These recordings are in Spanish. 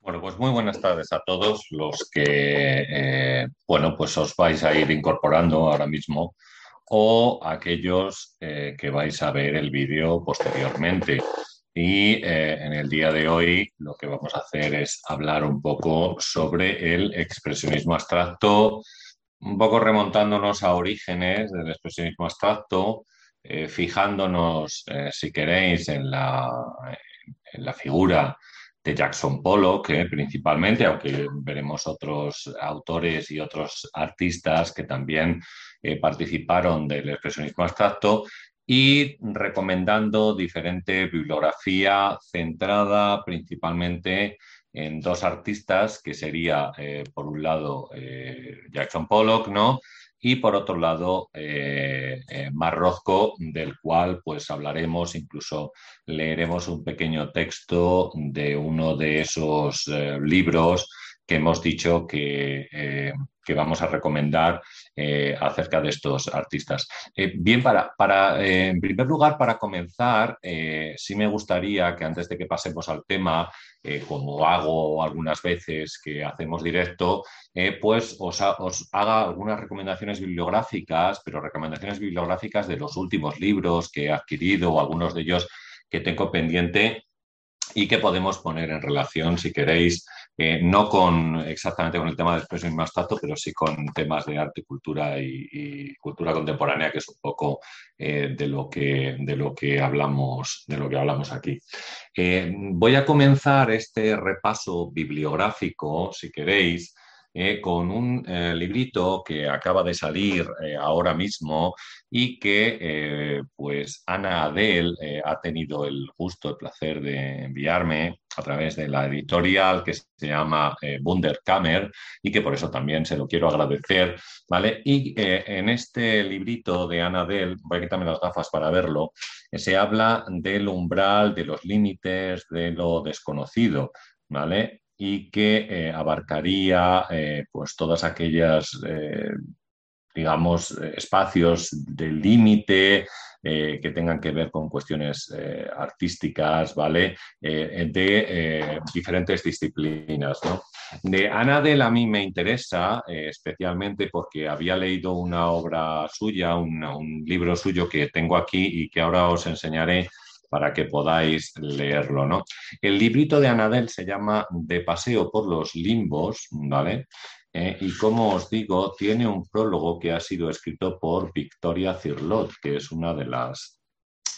Bueno, pues muy buenas tardes a todos los que, eh, bueno, pues os vais a ir incorporando ahora mismo o aquellos eh, que vais a ver el vídeo posteriormente. Y eh, en el día de hoy lo que vamos a hacer es hablar un poco sobre el expresionismo abstracto, un poco remontándonos a orígenes del expresionismo abstracto, fijándonos, si queréis, en la, en la figura de Jackson Pollock, que principalmente, aunque veremos otros autores y otros artistas que también eh, participaron del expresionismo abstracto, y recomendando diferente bibliografía centrada principalmente en dos artistas, que sería, eh, por un lado, eh, Jackson Pollock, ¿no? Y por otro lado eh, eh Marrozco, del cual pues hablaremos, incluso leeremos un pequeño texto de uno de esos eh, libros que hemos dicho que, eh, que vamos a recomendar acerca de estos artistas. bien, para, para en primer lugar, para comenzar, sí me gustaría que antes de que pasemos al tema, como hago algunas veces que hacemos directo, eh, pues os, haga algunas recomendaciones bibliográficas, pero recomendaciones bibliográficas de los últimos libros que he adquirido o algunos de ellos que tengo pendiente y que podemos poner en relación, si queréis, eh, no con exactamente con el tema de expresión y más pero sí con temas de arte, cultura y, cultura contemporánea, que es un poco eh, de, lo que, de, lo que hablamos, de lo que hablamos aquí. Eh, voy a comenzar este repaso bibliográfico, si queréis, con un librito que acaba de salir ahora mismo y que pues Ana Adel ha tenido el gusto, el placer de enviarme a través de la editorial que se llama Wunderkammer y que por eso también se lo quiero agradecer, ¿vale? Y en este librito de Ana Adel, voy a quitarme las gafas para verlo, se habla del umbral, de los límites, de lo desconocido, ¿vale? y que eh, abarcaría eh, pues todas aquellas, eh, digamos, espacios de límite que tengan que ver con cuestiones artísticas, ¿vale? de diferentes disciplinas, De Anadel a mí me interesa especialmente porque había leído una obra suya, un libro suyo que tengo aquí y que ahora os enseñaré para que podáis leerlo. ¿no? El librito de Anadel se llama De paseo por los limbos, ¿vale? Eh, y como os digo, tiene un prólogo que ha sido escrito por Victoria Cirlot, que es una de las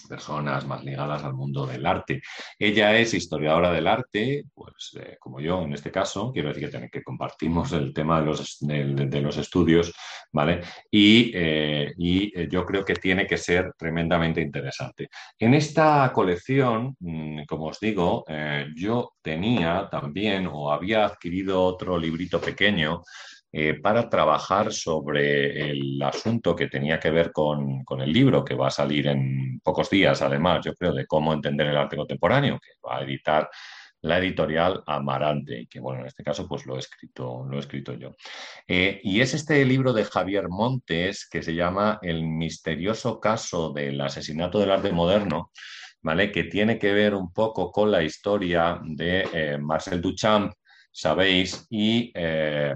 personas más ligadas al mundo del arte. Ella es historiadora del arte, pues eh, como yo en este caso, quiero decir que, que compartimos el tema de los, de, los estudios, ¿vale? Y, eh, eh, yo creo que tiene que ser tremendamente interesante. En esta colección, mm, como os digo, yo tenía también o había adquirido otro librito pequeño eh, para trabajar sobre el asunto que tenía que ver con, el libro que va a salir en pocos días, además, yo creo, de cómo entender el arte contemporáneo, que va a editar la editorial Amarante, y que bueno, en este caso pues lo he escrito, lo escrito yo. Eh, y es este libro de Javier Montes que se llama El misterioso caso del asesinato del arte moderno, ¿vale? Que tiene que ver un poco con la historia de eh, Marcel Duchamp, sabéis, y eh,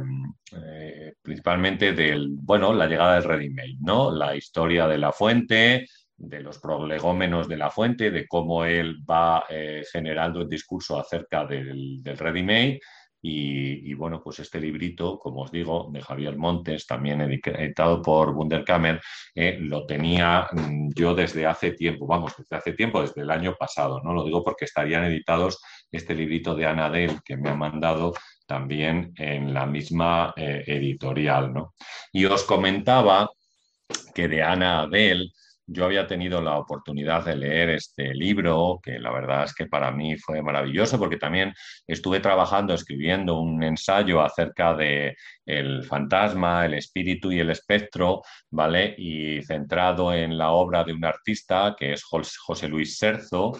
eh, principalmente del, bueno, la llegada del ready-made, ¿no? La historia de la fuente, de los prolegómenos de la fuente, de cómo él va eh, generando el discurso acerca del, del ready-made y, bueno, pues este librito, como os digo, de Javier Montes, también editado por Wunderkammer, lo tenía mm, yo desde hace tiempo, vamos, desde hace tiempo, desde el año pasado, ¿no? Lo digo porque estarían editados este librito de Anadel que me ha mandado también en la misma eh, editorial, ¿no? Y os comentaba que de Ana Adel yo había tenido la oportunidad de leer este libro, que la verdad es que para mí fue maravilloso porque también estuve trabajando, escribiendo un ensayo acerca de el fantasma, el espíritu y el espectro, ¿vale? Y centrado en la obra de un artista que es José Luis Serzo,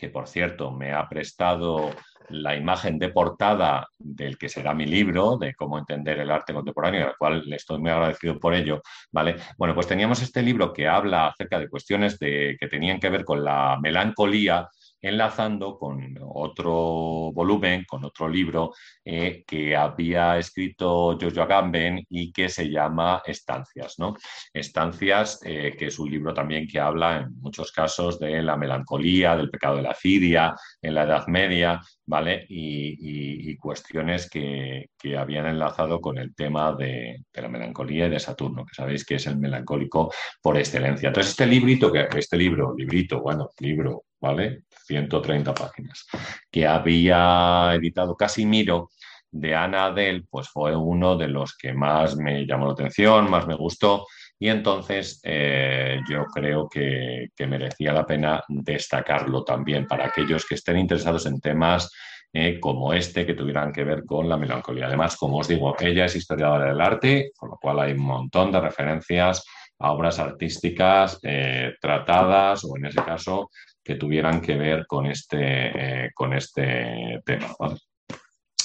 que por cierto me ha prestado la imagen de portada del que será mi libro, de cómo entender el arte contemporáneo, al cual le estoy muy agradecido por ello, ¿vale? Bueno, pues teníamos este libro que habla acerca de cuestiones de, que tenían que ver con la melancolía enlazando con otro volumen, con otro libro eh, que había escrito Giorgio Agamben y que se llama Estancias. ¿no? Estancias, eh, que es un libro también que habla en muchos casos de la melancolía, del pecado de la fidia en la Edad Media, ¿vale? Y, cuestiones que, habían enlazado con el tema de, la melancolía y de Saturno, que sabéis que es el melancólico por excelencia. Entonces, este librito, que, este libro, librito, bueno, libro, ¿vale? 130 páginas, que había editado Casimiro de Ana Adel, pues fue uno de los que más me llamó la atención, más me gustó, y entonces eh, yo creo que, merecía la pena destacarlo también para aquellos que estén interesados en temas eh, como este que tuvieran que ver con la melancolía. Además, como os digo, ella es historiadora del arte, con lo cual hay un montón de referencias a obras artísticas eh, tratadas o en ese caso que tuvieran que ver con este, con este tema.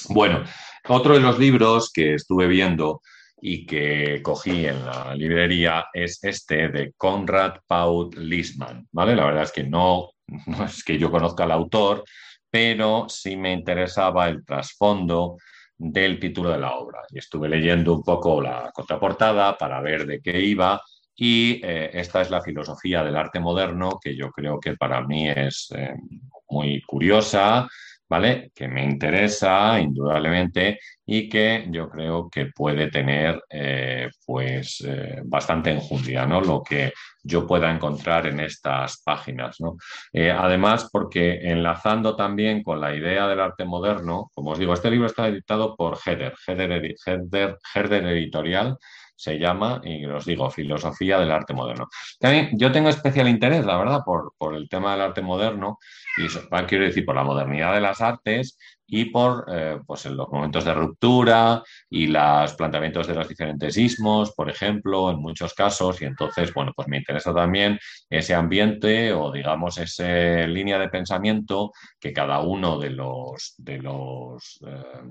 Bueno, otro de los libros que estuve viendo y que cogí en la librería es este de Konrad Paul Lisman, ¿vale? La verdad es que no, no es que yo conozca al autor, pero sí me interesaba el trasfondo del título de la obra. Y estuve leyendo un poco la contraportada para ver de qué iba. Y eh, esta es la filosofía del arte moderno, que yo creo que para mí es eh, muy curiosa, ¿vale? Que me interesa indudablemente y que yo creo que puede tener eh, pues bastante enjundia. Lo que yo pueda encontrar en estas páginas, ¿no? Además, porque enlazando también con la idea del arte moderno, como os digo, este libro está editado por Herder, Herder, Editorial, se llama, y os digo, Filosofía del Arte Moderno. También yo tengo especial interés, la verdad, por, por el tema del arte moderno, y quiero decir, por la modernidad de las artes y por eh, pues en los momentos de ruptura y los planteamientos de los diferentes ismos, por ejemplo, en muchos casos. Y entonces, bueno, pues me interesa también ese ambiente o, digamos, esa línea de pensamiento que cada uno de los, de los, eh,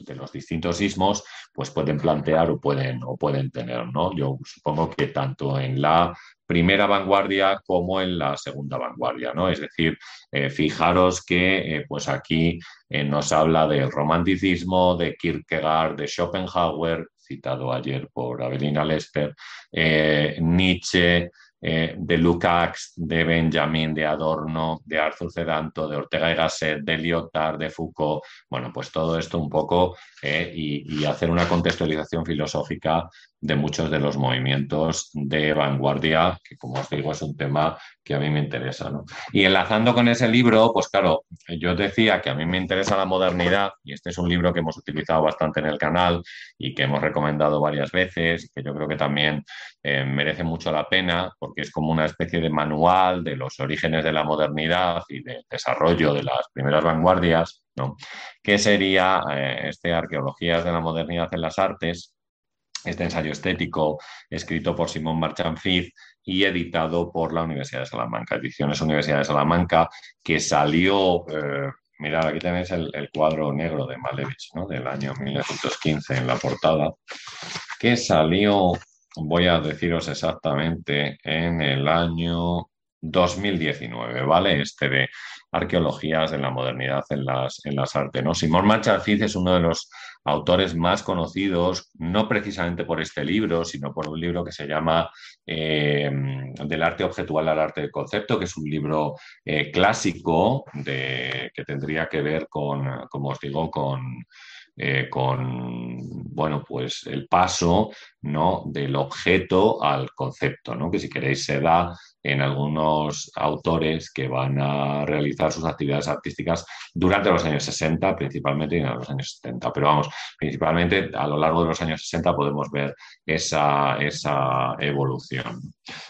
de los distintos ismos pues pueden plantear o pueden, o pueden tener, ¿no? Yo supongo que tanto en la primera vanguardia como en la segunda vanguardia, ¿no? Es decir, eh, fijaros que eh, pues aquí eh, nos habla del romanticismo, de Kierkegaard, de Schopenhauer, citado ayer por Avelina Lester, Nietzsche, de Lukács, de Benjamin, de Adorno, de Arthur Cedanto, de Ortega y Gasset, de Lyotard, de Foucault, bueno, pues todo esto un poco y, hacer una contextualización filosófica de muchos de los movimientos de vanguardia, que como os digo es un tema que a mí me interesa. Y enlazando con ese libro, pues claro, yo decía que a mí me interesa la modernidad y este es un libro que hemos utilizado bastante en el canal y que hemos recomendado varias veces que yo creo que también eh, merece mucho la pena porque es como una especie de manual de los orígenes de la modernidad y del desarrollo de las primeras vanguardias, ¿no? que sería eh, este Arqueologías de la Modernidad en las Artes, este ensayo estético escrito por Simón Marchand-Fitz y editado por la Universidad de Salamanca, Ediciones Universidad de Salamanca, que salió, eh, mirad, aquí tenéis el, cuadro negro de Malevich, ¿no? del año 1915 en la portada, que salió, voy a deciros exactamente, en el año 2019, ¿vale? Este de arqueologías en la modernidad en las, en las artes. ¿no? Simón Marchand-Fitz es uno de los autores más conocidos, no precisamente por este libro, sino por un libro que se llama eh, Del arte objetual al arte del concepto, que es un libro eh, clásico de, que tendría que ver con, como os digo, con, eh, con bueno, pues el paso ¿no? del objeto al concepto, ¿no? que si queréis se da en algunos autores que van a realizar sus actividades artísticas durante los años 60 principalmente y en los años 70. Pero vamos, principalmente a lo largo de los años 60 podemos ver esa, esa evolución.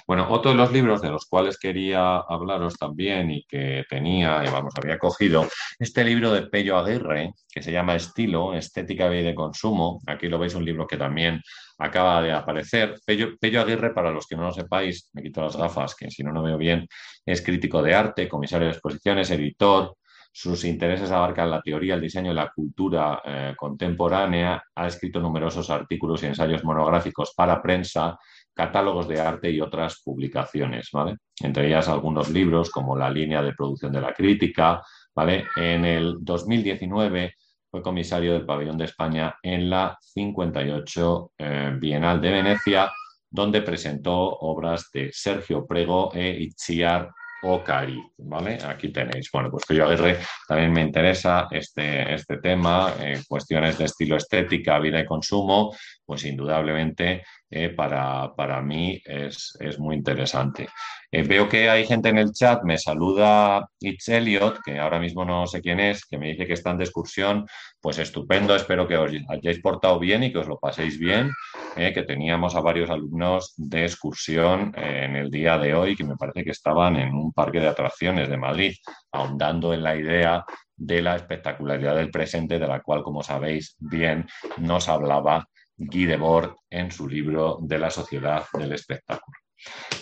Bueno, otro de los libros de los cuales quería hablaros también y que tenía, y vamos, había cogido, este libro de Pello Aguirre, que se llama Estilo, Estética y de Consumo. Aquí lo veis, un libro que también acaba de aparecer. Pello, Aguirre, para los que no lo sepáis, me quito las gafas, que si no, no veo bien, es crítico de arte, comisario de exposiciones, editor. Sus intereses abarcan la teoría, el diseño y la cultura eh, contemporánea. Ha escrito numerosos artículos y ensayos monográficos para prensa catálogos de arte y otras publicaciones, ¿vale? Entre ellas algunos libros como La línea de producción de la crítica, ¿vale? En el 2019 fue comisario del Pabellón de España en la 58 eh, Bienal de Venecia, donde presentó obras de Sergio Prego e Itziar Ocari, ¿vale? Aquí tenéis. Bueno, pues yo Aguirre también me interesa este, este tema, eh, cuestiones de estilo estética, vida y consumo, pues indudablemente eh, para, para, mí es, es muy interesante. Eh, veo que hay gente en el chat, me saluda Itz Elliot, que ahora mismo no sé quién es, que me dice que están de excursión, pues estupendo, espero que os hayáis portado bien y que os lo paséis bien, que teníamos a varios alumnos de excursión en el día de hoy, que me parece que estaban en un parque de atracciones de Madrid, ahondando en la idea de la espectacularidad del presente, de la cual, como sabéis bien, nos hablaba Guy Debord en su libro de la sociedad del espectáculo.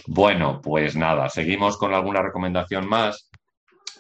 Bueno, pues nada, seguimos con alguna recomendación más,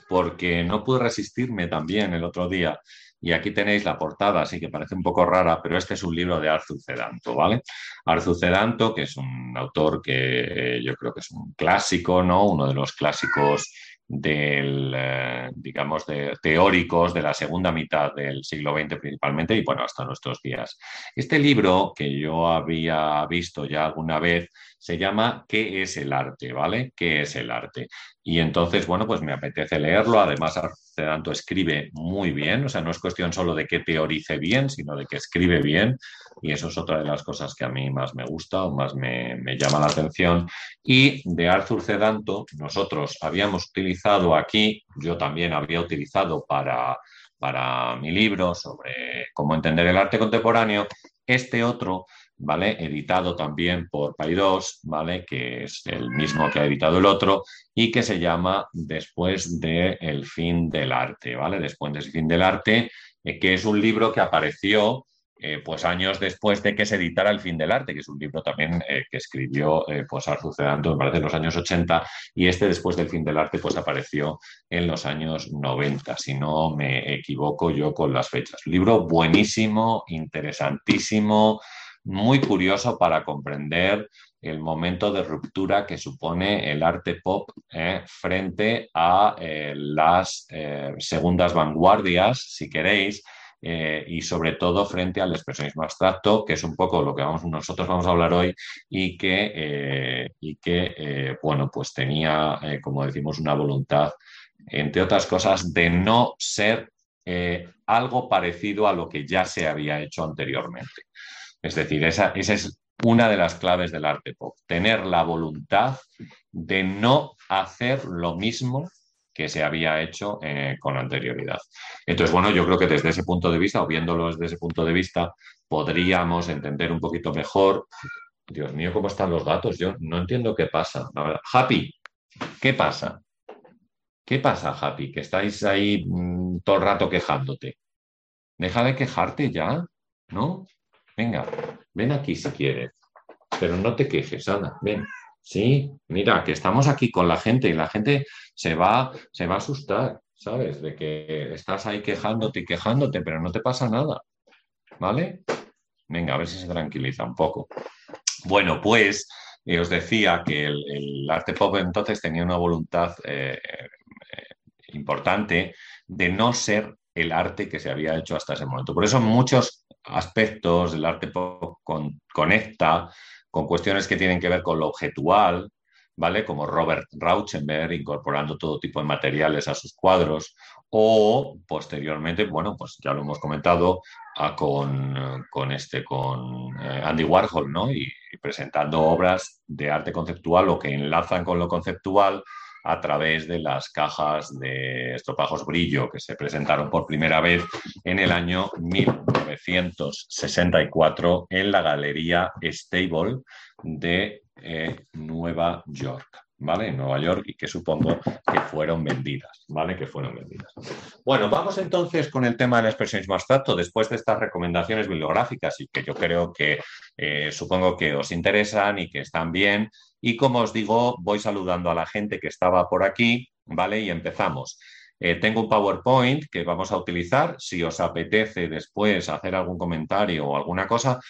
porque no pude resistirme también el otro día. Y aquí tenéis la portada, así que parece un poco rara, pero este es un libro de Arthur Cedanto, ¿vale? Arthur Cedanto, que es un autor que eh, yo creo que es un clásico, ¿no? Uno de los clásicos del, eh, digamos, de teóricos de la segunda mitad del siglo XX principalmente y bueno, hasta nuestros días. Este libro que yo había visto ya alguna vez se llama ¿Qué es el arte? ¿Vale? ¿Qué es el arte? Y entonces, bueno, pues me apetece leerlo. Además, Cedanto escribe muy bien, o sea, no es cuestión solo de que teorice bien, sino de que escribe bien. Y eso es otra de las cosas que a mí más me gusta o más me, llama la atención. Y de Arthur Cedanto, nosotros habíamos utilizado aquí, yo también había utilizado para, para mi libro sobre cómo entender el arte contemporáneo, este otro ¿vale? Editado también por Paidós, ¿vale? Que es el mismo que ha editado el otro y que se llama Después del el fin del arte, ¿vale? Después del fin del arte, eh, que es un libro que apareció eh, pues años después de que se editara El fin del arte, que es un libro también eh, que escribió pues Arthur Cedanto, me parece, en los años 80, y este después del fin del arte pues apareció en los años 90, si no me equivoco yo con las fechas. Libro buenísimo, interesantísimo, muy curioso para comprender el momento de ruptura que supone el arte pop eh, frente a eh, las eh, segundas vanguardias, si queréis, y sobre todo frente al expresionismo abstracto, que es un poco lo que vamos, nosotros vamos a hablar hoy y que, y que bueno, pues tenía, como decimos, una voluntad, entre otras cosas, de no ser algo parecido a lo que ya se había hecho anteriormente. Es decir, esa, es una de las claves del arte pop, tener la voluntad de no hacer lo mismo que se había hecho eh, con anterioridad. Entonces, bueno, yo creo que desde ese punto de vista, o viéndolo desde ese punto de vista, podríamos entender un poquito mejor. Dios mío, ¿cómo están los datos? Yo no entiendo qué pasa. Happy, ¿qué pasa? ¿Qué pasa, Happy? Que estáis ahí mm, todo el rato quejándote. Deja de quejarte ya, ¿no? Venga, ven aquí si quieres, pero no te quejes, Ana, ven. Sí, mira, que estamos aquí con la gente y la gente se va, se va a asustar, ¿sabes? De que estás ahí quejándote y quejándote, pero no te pasa nada, ¿vale? Venga, a ver si se tranquiliza un poco. Bueno, pues eh, os decía que el, arte pop entonces tenía una voluntad eh, eh, importante de no ser el arte que se había hecho hasta ese momento. Por eso muchos aspectos del arte pop conecta con cuestiones que tienen que ver con lo objetual, ¿vale? Como Robert Rauschenberg incorporando todo tipo de materiales a sus cuadros, o posteriormente, bueno, pues ya lo hemos comentado, con, este, con eh, Andy Warhol, ¿no? y presentando obras de arte conceptual o que enlazan con lo conceptual a través de las cajas de estropajos brillo que se presentaron por primera vez en el año 1964 en la Galería Stable de eh, Nueva York. ¿vale? En Nueva York y que supongo que fueron vendidas, ¿vale? Que fueron vendidas. Bueno, vamos entonces con el tema del expresionismo abstracto después de estas recomendaciones bibliográficas y que yo creo que eh, supongo que os interesan y que están bien. Y como os digo, voy saludando a la gente que estaba por aquí, ¿vale? Y empezamos. Eh, tengo un PowerPoint que vamos a utilizar. Si os apetece después hacer algún comentario o alguna cosa,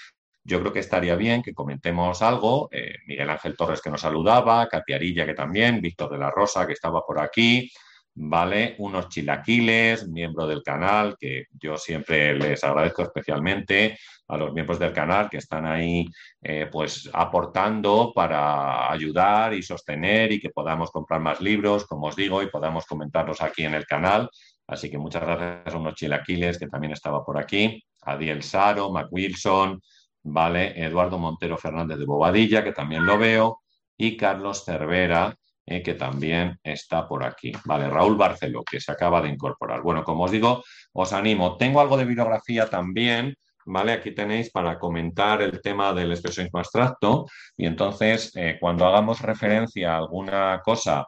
yo creo que estaría bien que comentemos algo. Miguel Ángel Torres que nos saludaba, Arilla que también, Víctor de la Rosa que estaba por aquí, ¿vale? Unos chilaquiles, miembro del canal, que yo siempre les agradezco especialmente a los miembros del canal que están ahí eh, pues aportando para ayudar y sostener y que podamos comprar más libros, como os digo, y podamos comentarlos aquí en el canal. Así que muchas gracias a unos chilaquiles que también estaba por aquí, a Diel Saro, Mac Wilson, ¿vale? Eduardo Montero Fernández de Bobadilla, que también lo veo, y Carlos Cervera, eh, que también está por aquí. Vale, Raúl Barceló, que se acaba de incorporar. Bueno, como os digo, os animo. Tengo algo de bibliografía también, ¿vale? Aquí tenéis para comentar el tema del expresionismo abstracto y entonces eh, cuando hagamos referencia a alguna cosa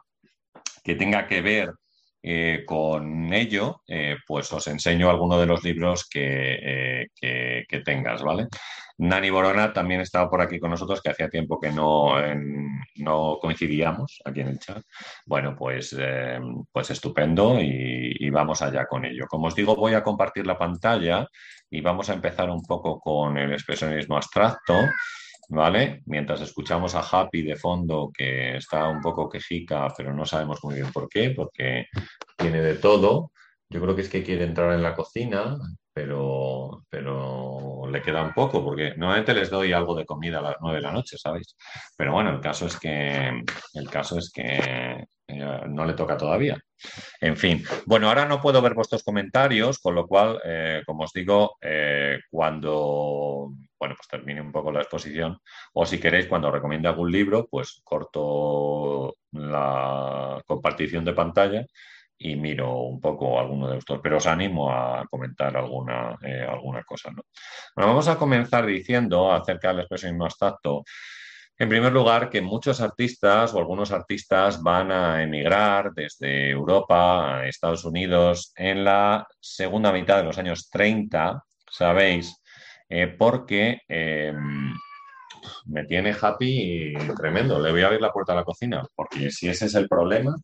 que tenga que ver eh, con ello, pues os enseño alguno de los libros que, que tengas, ¿vale? Nani Borona también estaba por aquí con nosotros, que hacía tiempo que no, no coincidíamos aquí en el chat. Bueno, pues, eh, pues estupendo y, y, vamos allá con ello. Como os digo, voy a compartir la pantalla y vamos a empezar un poco con el expresionismo abstracto. ¿Vale? Mientras escuchamos a Happy de fondo, que está un poco quejica, pero no sabemos muy bien por qué, porque tiene de todo. Yo creo que es que quiere entrar en la cocina, pero, pero le queda un poco, porque normalmente les doy algo de comida a las nueve de la noche, ¿sabéis? Pero bueno, el caso es que, el caso es que eh, no le toca todavía. En fin, bueno, ahora no puedo ver vuestros comentarios, con lo cual, eh, como os digo, eh, cuando bueno, pues termine un poco la exposición, o si queréis, cuando recomiende algún libro, pues corto la compartición de pantalla y miro un poco alguno de estos, pero os animo a comentar alguna, eh, alguna cosa. ¿no? Bueno, vamos a comenzar diciendo acerca del expresionismo abstracto. En primer lugar, que muchos artistas o algunos artistas van a emigrar desde Europa a Estados Unidos en la segunda mitad de los años 30, ¿sabéis? Eh, porque em, me tiene happy tremendo. Le voy a abrir la puerta a la cocina, porque si ese es el problema,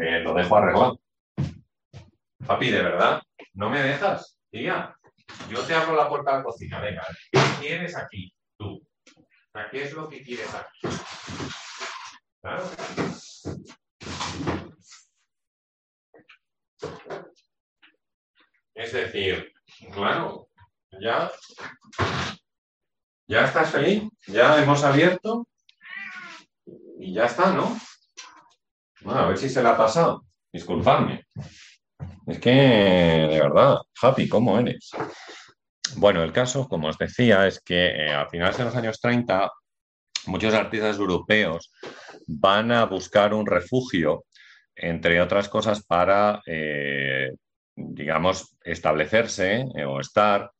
eh, lo dejo arreglado. Papi, ¿de verdad? ¿No me dejas? Tía, yo te abro la puerta a la cocina. Venga, ¿qué quieres aquí tú? ¿qué es lo que quieres aquí? Claro. Es decir, claro, ya, ya estás feliz, ya hemos abierto y ya está, ¿no? A ver si se le ha pasado. Disculpadme. Es que, de verdad, Happy, ¿cómo eres? Bueno, el caso, como os decía, es que eh, a finales de los años 30, muchos artistas europeos van a buscar un refugio, entre otras cosas, para, eh, digamos, establecerse eh, o estar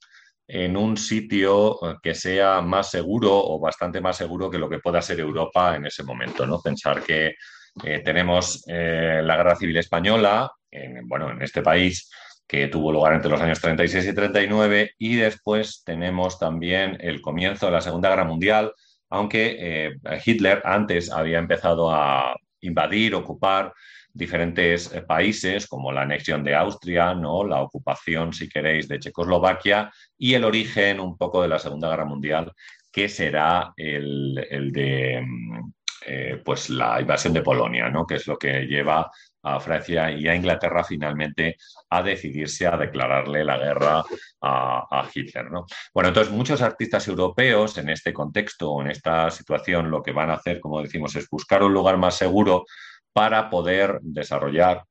en un sitio que sea más seguro o bastante más seguro que lo que pueda ser Europa en ese momento, ¿no? Pensar que eh, tenemos eh, la Guerra Civil Española, en, bueno, en este país, que tuvo lugar entre los años 36 y 39, y después tenemos también el comienzo de la Segunda Guerra Mundial, aunque eh, Hitler antes había empezado a invadir, ocupar diferentes países, como la anexión de Austria, ¿no? la ocupación, si queréis, de Checoslovaquia, y el origen un poco de la Segunda Guerra Mundial, que será el de mm, eh, pues la invasión de Polonia, ¿no? que es lo que lleva a Francia y a Inglaterra finalmente a decidirse a declararle la guerra a, Hitler. ¿no? Bueno, entonces muchos artistas europeos en este contexto, en esta situación, lo que van a hacer, como decimos, es buscar un lugar más seguro para poder desarrollar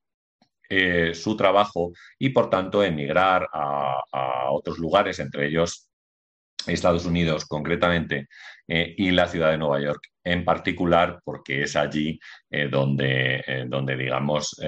eh, su trabajo y, por tanto, emigrar a, a otros lugares, entre ellos Estados Unidos concretamente eh, y la ciudad de Nueva York en particular, porque es allí eh, donde, eh, donde, digamos,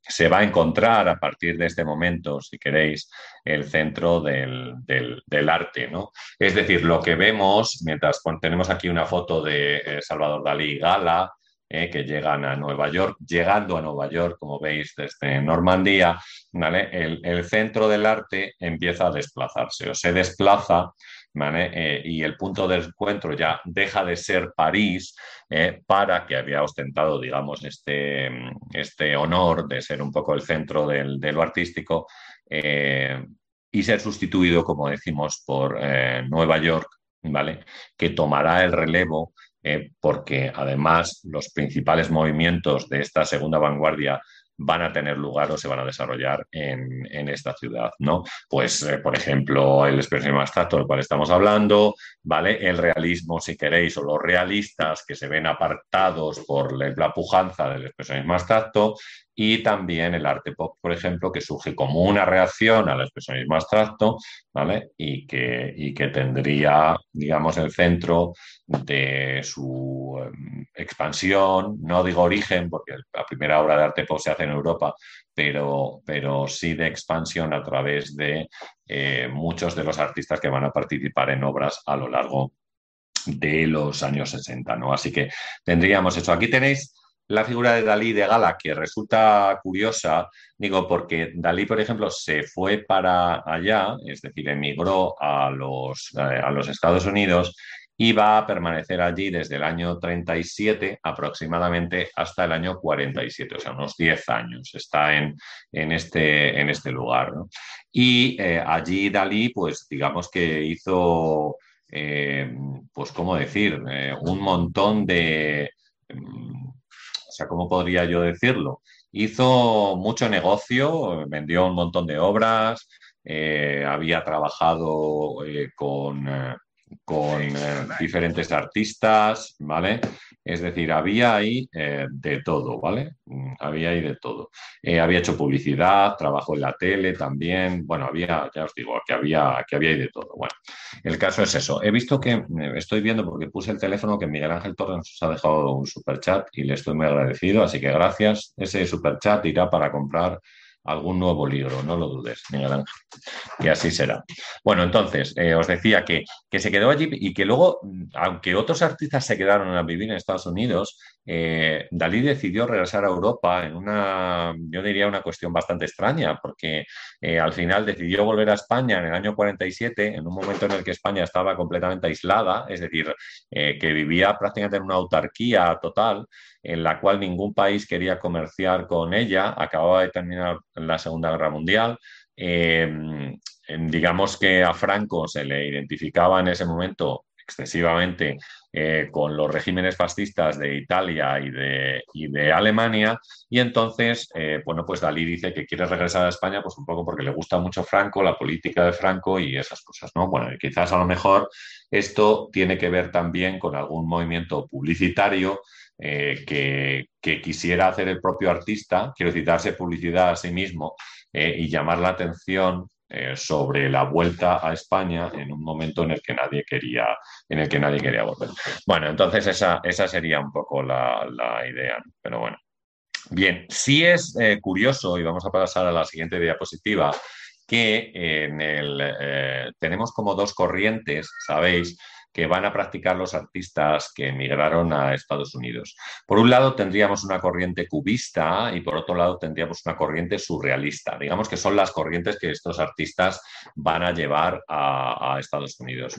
se va a encontrar a partir de este momento, si queréis, el centro del, del, arte. ¿no? Es decir, lo que vemos, mientras tenemos aquí una foto de Salvador Dalí y Gala, que llegan a Nueva York, llegando a Nueva York, como veis, desde Normandía, el, el centro del arte empieza a desplazarse o se desplaza eh, y el punto de encuentro ya deja de ser París eh, para que había ostentado, digamos, este, este honor de ser un poco el centro del, de lo artístico. Eh, y ser sustituido, como decimos, por Nueva York, ¿vale? Que tomará el relevo porque además los principales movimientos de esta segunda vanguardia van a tener lugar o se van a desarrollar en, esta ciudad, ¿no? Pues, eh, por ejemplo, el expresionismo abstracto del cual estamos hablando, ¿vale? El realismo, si queréis, o los realistas que se ven apartados por la pujanza del expresionismo abstracto, y también el arte pop, por ejemplo, que surge como una reacción al expresionismo abstracto, ¿vale? Y que, y que tendría, digamos, el centro de su em, expansión, no digo origen, porque la primera obra de arte pop se hace en Europa, pero, pero sí de expansión a través de eh, muchos de los artistas que van a participar en obras a lo largo de los años 60, ¿no? Así que tendríamos eso. Aquí tenéis la figura de Dalí de Gala, que resulta curiosa, digo, porque Dalí, por ejemplo, se fue para allá, es decir, emigró a los, eh, a los Estados Unidos y va a permanecer allí desde el año 37 aproximadamente hasta el año 47, o sea, unos 10 años. Está en, en, este, en este lugar. Y eh, allí Dalí, pues digamos que hizo, eh, pues, ¿cómo decir?, un montón de mm, sea, ¿cómo podría yo decirlo? Hizo mucho negocio, vendió un montón de obras, eh, había trabajado eh, con, eh, con diferentes artistas, ¿vale? Es decir, había ahí eh, de todo, ¿vale? Mm, había ahí de todo. Eh, había hecho publicidad, trabajó en la tele también. Bueno, había, ya os digo, que había, que había ahí de todo. Bueno, el caso es eso. He visto que, estoy viendo porque puse el teléfono que Miguel Ángel Torres nos ha dejado un super chat y le estoy muy agradecido, así que gracias. Ese super chat irá para comprar algún nuevo libro, no lo dudes, Miguel Ángel. Y así será. Bueno, entonces, eh, os decía que, que, se quedó allí y que luego, aunque otros artistas se quedaron a vivir en Estados Unidos, eh, Dalí decidió regresar a Europa en una, yo diría, una cuestión bastante extraña, porque eh, al final decidió volver a España en el año 47, en un momento en el que España estaba completamente aislada, es decir, que vivía prácticamente en una autarquía total, en la cual ningún país quería comerciar con ella, acababa de terminar la Segunda Guerra Mundial. Eh, digamos que a Franco se le identificaba en ese momento excesivamente eh, con los regímenes fascistas de Italia y de, de Alemania. Y entonces, eh, bueno, pues Dalí dice que quiere regresar a España, pues un poco porque le gusta mucho Franco, la política de Franco y esas cosas, ¿no? Bueno, quizás a lo mejor esto tiene que ver también con algún movimiento publicitario eh, que, quisiera hacer el propio artista, quiero citarse publicidad a sí mismo eh, y llamar la atención eh, sobre la vuelta a España en un momento en el que nadie quería, en el que nadie quería volver. Bueno, entonces esa, esa sería un poco la, idea, pero bueno. Bien, sí es curioso, y vamos a pasar a la siguiente diapositiva, que en el, tenemos como dos corrientes, ¿sabéis? Que van a practicar los artistas que emigraron a Estados Unidos. Por un lado tendríamos una corriente cubista y por otro lado tendríamos una corriente surrealista. Digamos que son las corrientes que estos artistas van a llevar a, Estados Unidos.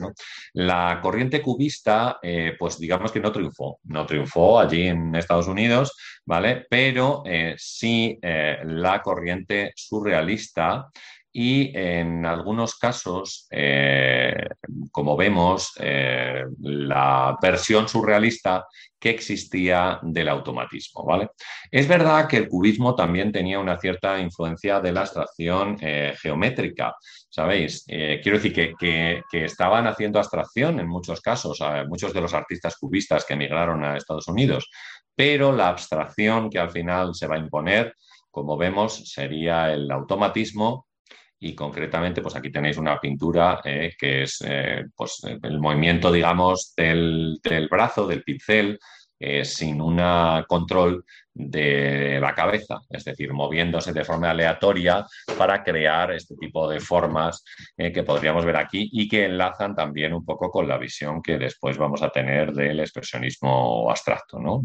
La corriente cubista, eh, pues digamos que no triunfó, no triunfó allí en Estados Unidos, ¿vale? Pero eh, sí eh, la corriente surrealista y en algunos casos, eh, como vemos, eh, la versión surrealista que existía del automatismo. ¿vale? Es verdad que el cubismo también tenía una cierta influencia de la abstracción eh, geométrica, ¿sabéis? quiero decir que, que, estaban haciendo abstracción en muchos casos, muchos de los artistas cubistas que emigraron a Estados Unidos, pero la abstracción que al final se va a imponer, como vemos, sería el automatismo y concretamente pues aquí tenéis una pintura eh, que es eh, pues, el movimiento digamos del, del brazo, del pincel, eh, sin un control de la cabeza, es decir, moviéndose de forma aleatoria para crear este tipo de formas que podríamos ver aquí y que enlazan también un poco con la visión que después vamos a tener del expresionismo abstracto. ¿no?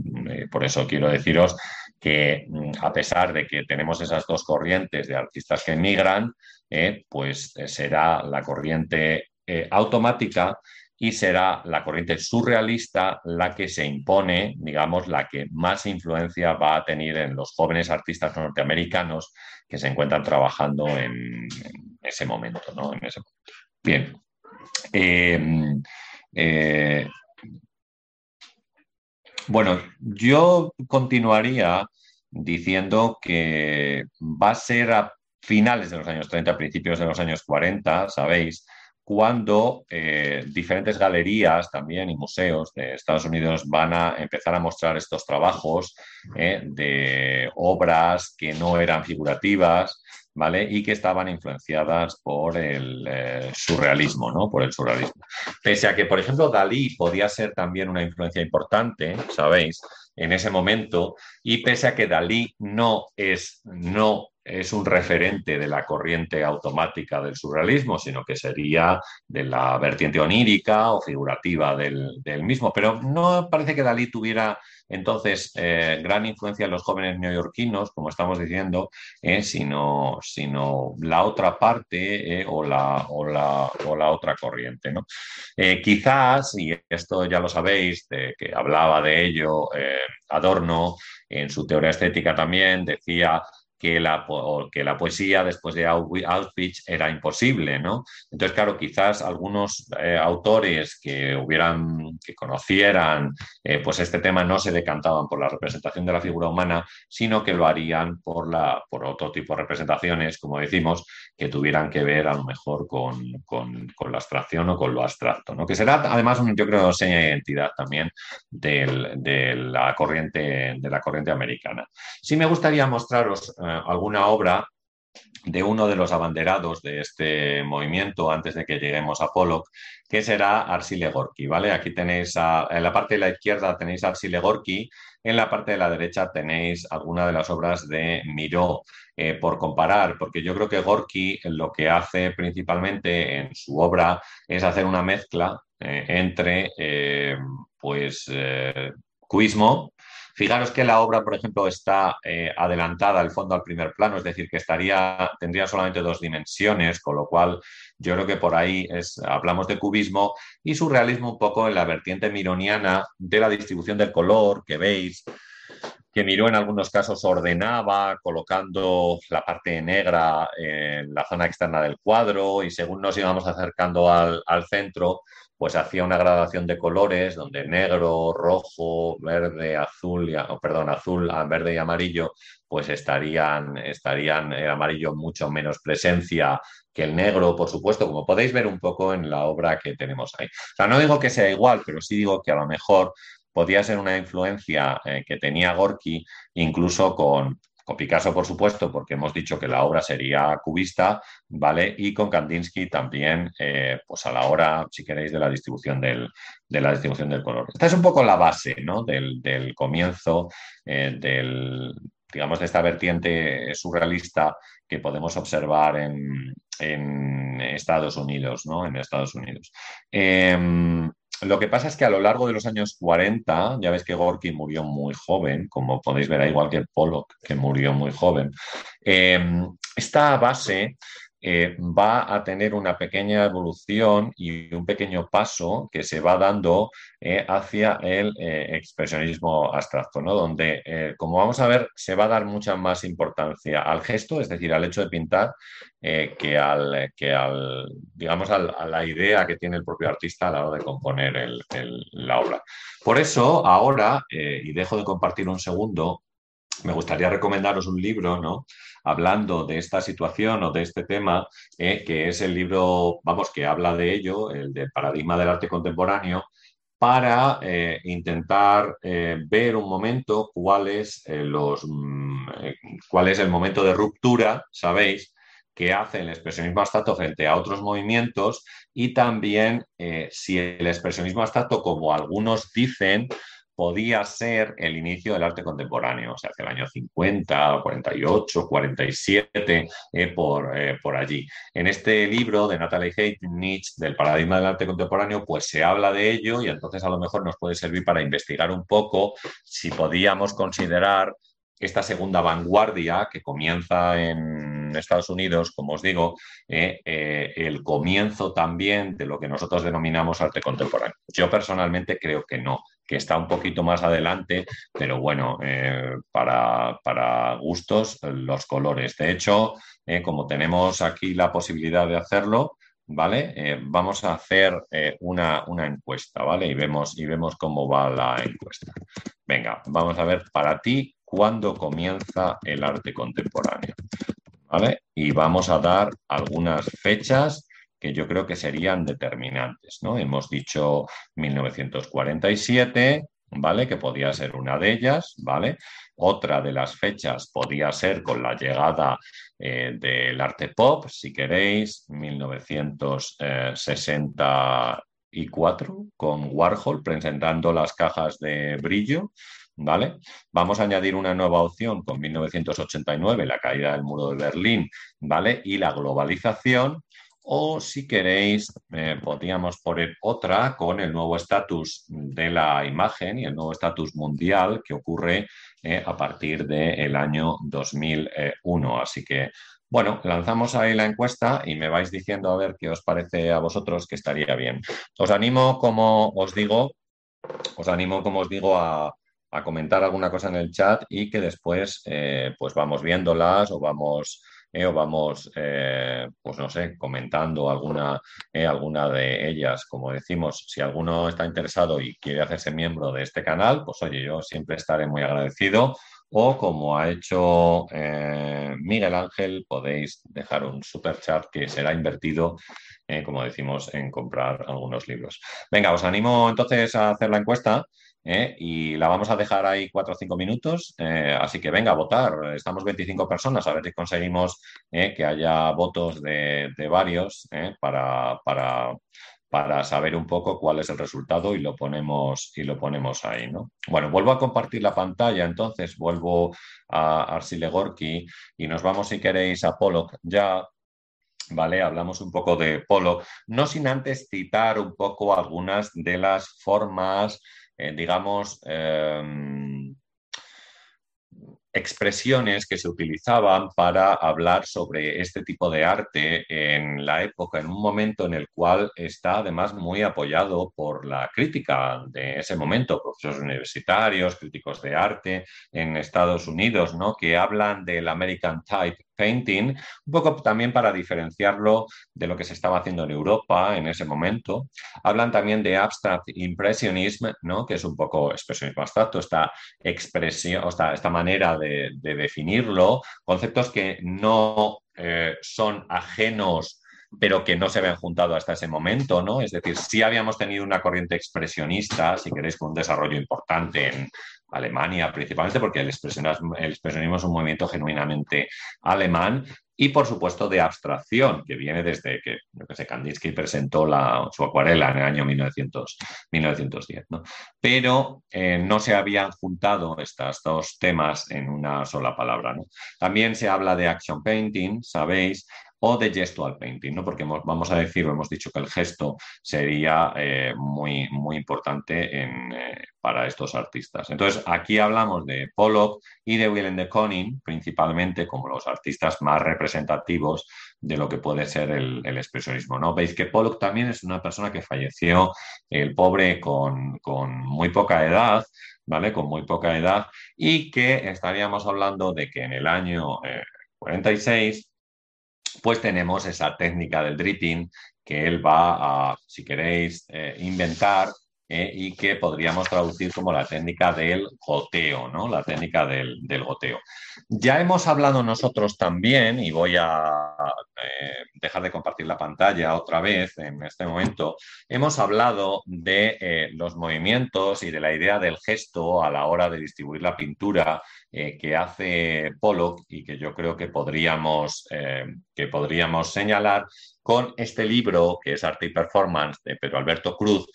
por eso quiero deciros que mm, a pesar de que tenemos esas dos corrientes de artistas que emigran, eh, pues eh, será la corriente eh, automática y será la corriente surrealista la que se impone, digamos, la que más influencia va a tener en los jóvenes artistas norteamericanos que se encuentran trabajando en, ese momento, ¿no? Bien. Em, bueno, yo continuaría diciendo que va a ser a finales de los años 30, principios de los años 40, sabéis, cuando eh, diferentes galerías también y museos de Estados Unidos van a empezar a mostrar estos trabajos eh, de obras que no eran figurativas, ¿vale? Y que estaban influenciadas por el eh, surrealismo, ¿no? Por el surrealismo. Pese a que, por ejemplo, Dalí podía ser también una influencia importante, ¿sabéis? En ese momento, y pese a que Dalí no es, no es un referente de la corriente automática del surrealismo, sino que sería de la vertiente onírica o figurativa del, mismo. Pero no parece que Dalí tuviera entonces eh, gran influencia en los jóvenes neoyorquinos, como estamos diciendo, eh, sino, sino, la otra parte eh, o, la, o, la, o, la, otra corriente. ¿no? quizás, y esto ya lo sabéis, que hablaba de ello Adorno en su teoría estética también, decía que la, que la poesía después de Auschwitz era imposible, ¿no? Entonces, claro, quizás algunos eh, autores que hubieran, que conocieran eh, pues este tema no se decantaban por la representación de la figura humana, sino que lo harían por, la, por otro tipo de representaciones, como decimos, que tuvieran que ver a lo mejor con, con, la abstracción o con lo abstracto, ¿no? Que será además, yo creo, seña de identidad también de, la corriente, de la corriente americana. Sí me gustaría mostraros eh, alguna obra de uno de los abanderados de este movimiento antes de que lleguemos a Pollock, que será Arsile Gorky, ¿vale? Aquí tenéis, en la parte de la izquierda tenéis Arsile Gorky, en la parte de la derecha tenéis alguna de las obras de Miró, eh, por comparar, porque yo creo que Gorky lo que hace principalmente en su obra es hacer una mezcla eh, entre, eh, pues, cuismo, Fijaros que la obra, por ejemplo, está eh, adelantada al fondo al primer plano, es decir, que estaría, tendría solamente dos dimensiones, con lo cual yo creo que por ahí es, hablamos de cubismo y surrealismo un poco en la vertiente mironiana de la distribución del color que veis que Miró en algunos casos ordenaba colocando la parte negra en la zona externa del cuadro y según nos íbamos acercando al centro, pues hacía una gradación de colores donde negro, rojo, verde, azul, y, perdón, azul, verde y amarillo, pues estarían, estarían el amarillo mucho menos presencia que el negro, por supuesto, como podéis ver un poco en la obra que tenemos ahí. O sea, no digo que sea igual, pero sí digo que a lo mejor podía ser una influencia eh, que tenía Gorky incluso con, con Picasso, por supuesto, porque hemos dicho que la obra sería cubista, ¿vale? Y con Kandinsky también, eh, pues a la hora, si queréis, de la distribución del, de la distribución del color. Esta es un poco la base, ¿no? Del, comienzo eh, del, digamos, de esta vertiente surrealista que podemos observar en, Estados Unidos, ¿no? En Estados Unidos. Em, lo que pasa es que a lo largo de los años 40, ya ves que Gorky murió muy joven, como podéis ver, igual que Pollock, que murió muy joven. Eh, esta base eh, va a tener una pequeña evolución y un pequeño paso que se va dando eh, hacia el eh, expresionismo abstracto, ¿no? donde, como vamos a ver, se va a dar mucha más importancia al gesto, es decir, al hecho de pintar, que, al, que al, digamos, a la idea que tiene el propio artista a la hora de componer la obra. Por eso, ahora, y dejo de compartir un segundo, me gustaría recomendaros un libro, ¿no? Hablando de esta situación o de este tema, eh, que es el libro, vamos, que habla de ello, el del paradigma del arte contemporáneo, para eh, intentar eh, ver un momento cuál es, los, mm, cuál es el momento de ruptura, ¿sabéis? que hace el expresionismo abstracto frente a otros movimientos y también si el expresionismo abstracto, como algunos dicen, podía ser el inicio del arte contemporáneo, o sea, hacia el año 50, 48, 47, por, eh, por allí. En este libro de Natalie Nietzsche del paradigma del arte contemporáneo, pues se habla de ello y entonces a lo mejor nos puede servir para investigar un poco si podíamos considerar esta segunda vanguardia que comienza en Estados Unidos, como os digo, eh, eh, el comienzo también de lo que nosotros denominamos arte contemporáneo. Yo personalmente creo que no, que está un poquito más adelante, pero bueno, para, para, gustos los colores. De hecho, como tenemos aquí la posibilidad de hacerlo, ¿vale? Eh, vamos a hacer eh, una, encuesta, ¿vale? Y vemos, y vemos cómo va la encuesta. Venga, vamos a ver para ti cuándo comienza el arte contemporáneo, Y vamos a dar algunas fechas que yo creo que serían determinantes, ¿no? Hemos dicho 1947, ¿vale? Que podía ser una de ellas, ¿vale? Otra de las fechas podía ser con la llegada eh, del arte pop, si queréis, 1964, con Warhol presentando las cajas de brillo. ¿Vale? Vamos a añadir una nueva opción con 1989, la caída del muro de Berlín, ¿vale? Y la globalización, o si queréis, eh, podríamos poner otra con el nuevo estatus de la imagen y el nuevo estatus mundial que ocurre eh, a partir del año 2001. Así que, bueno, lanzamos ahí la encuesta y me vais diciendo a ver qué os parece a vosotros que estaría bien. Os animo, como os digo, os animo, como os digo, a, comentar alguna cosa en el chat y que después eh, pues vamos viéndolas o vamos eh, o vamos, eh, pues no sé, comentando alguna, alguna de ellas. Como decimos, si alguno está interesado y quiere hacerse miembro de este canal, pues oye, yo siempre estaré muy agradecido. O como ha hecho Miguel Ángel, podéis dejar un super chat que será invertido, como decimos, en comprar algunos libros. Venga, os animo entonces a hacer la encuesta. ¿Eh? y la vamos a dejar ahí cuatro o cinco minutos. Eh, así que venga a votar. Estamos 25 personas, a ver si conseguimos ¿eh? que haya votos de, varios para, para, saber un poco cuál es el resultado y lo ponemos, y lo ponemos ahí. ¿no? Bueno, vuelvo a compartir la pantalla, entonces vuelvo a Arsile Gorky y nos vamos, si queréis, a Pollock ya. ¿vale? Hablamos un poco de Pollock, no sin antes citar un poco algunas de las formas eh, digamos, em, expresiones que se utilizaban para hablar sobre este tipo de arte en la época, en un momento en el cual está además muy apoyado por la crítica de ese momento, profesores universitarios, críticos de arte en Estados Unidos, ¿no? que hablan del American Type painting, un poco también para diferenciarlo de lo que se estaba haciendo en Europa en ese momento. Hablan también de abstract impressionism, ¿no? que es un poco expresionismo abstracto, esta expresión, esta, esta manera de, definirlo, conceptos que no eh, son ajenos pero que no se habían juntado hasta ese momento, ¿no? Es decir, sí habíamos tenido una corriente expresionista, si queréis, con un desarrollo importante en Alemania, principalmente porque el expresionismo, es un movimiento genuinamente alemán, y por supuesto de abstracción, que viene desde que, que Kandinsky presentó su acuarela en el año 1900, 1910. ¿no? Pero eh, no se habían juntado estos dos temas en una sola palabra. ¿no? También se habla de action painting, sabéis, o de gestual painting, ¿no? porque vamos a decir, hemos dicho que el gesto sería eh, muy, muy importante eh, para estos artistas. Entonces, aquí hablamos de Pollock y de Willem de Koning, principalmente como los artistas más representativos de lo que puede ser el, expresionismo. ¿no? Veis que Pollock también es una persona que falleció, el pobre, con, muy poca edad, ¿vale? Con muy poca edad, y que estaríamos hablando de que en el año 46 eh, pues tenemos esa técnica del dripping que él va a, si queréis, eh, inventar eh, y que podríamos traducir como la técnica del goteo, ¿no? La técnica del, goteo. Ya hemos hablado nosotros también, y voy a eh, dejar de compartir la pantalla otra vez en este momento, hemos hablado de los movimientos y de la idea del gesto a la hora de distribuir la pintura que hace Pollock y que yo creo que podríamos, que podríamos señalar con este libro que es Arte y Performance de Pedro Alberto Cruz,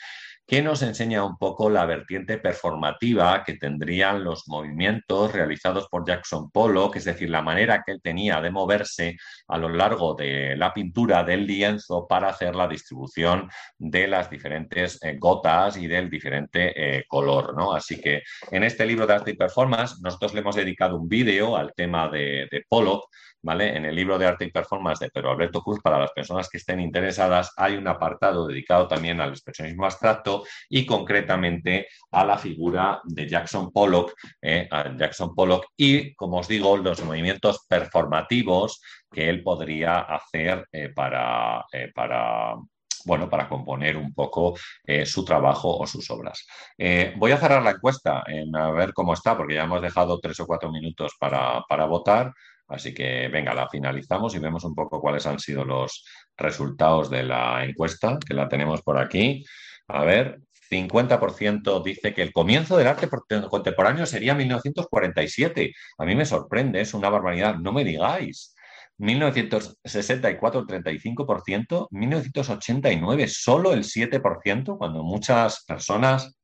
que nos enseña un poco la vertiente performativa que tendrían los movimientos realizados por Jackson Pollock, es decir, la manera que él tenía de moverse a lo largo de la pintura del lienzo para hacer la distribución de las diferentes eh, gotas y del diferente eh, color. ¿no? Así que en este libro de arte y performance nosotros le hemos dedicado un vídeo al tema de, de Pollock En el libro de arte y performance de Pedro Alberto Cruz, para las personas que estén interesadas, hay un apartado dedicado también al expresionismo abstracto y concretamente a la figura de Jackson Pollock, eh, Jackson Pollock y, como os digo, los movimientos performativos que él podría hacer eh, para, eh, para bueno, para componer un poco su trabajo o sus obras. voy a cerrar la encuesta en a ver cómo está, porque ya hemos dejado tres o cuatro minutos para, para votar. Así que venga, la finalizamos y vemos un poco cuáles han sido los resultados de la encuesta, que la tenemos por aquí. A ver, 50% dice que el comienzo del arte contemporáneo sería 1947. A mí me sorprende, es una barbaridad, no me digáis. 1964, 35%, 1989, solo el 7%, cuando muchas personas,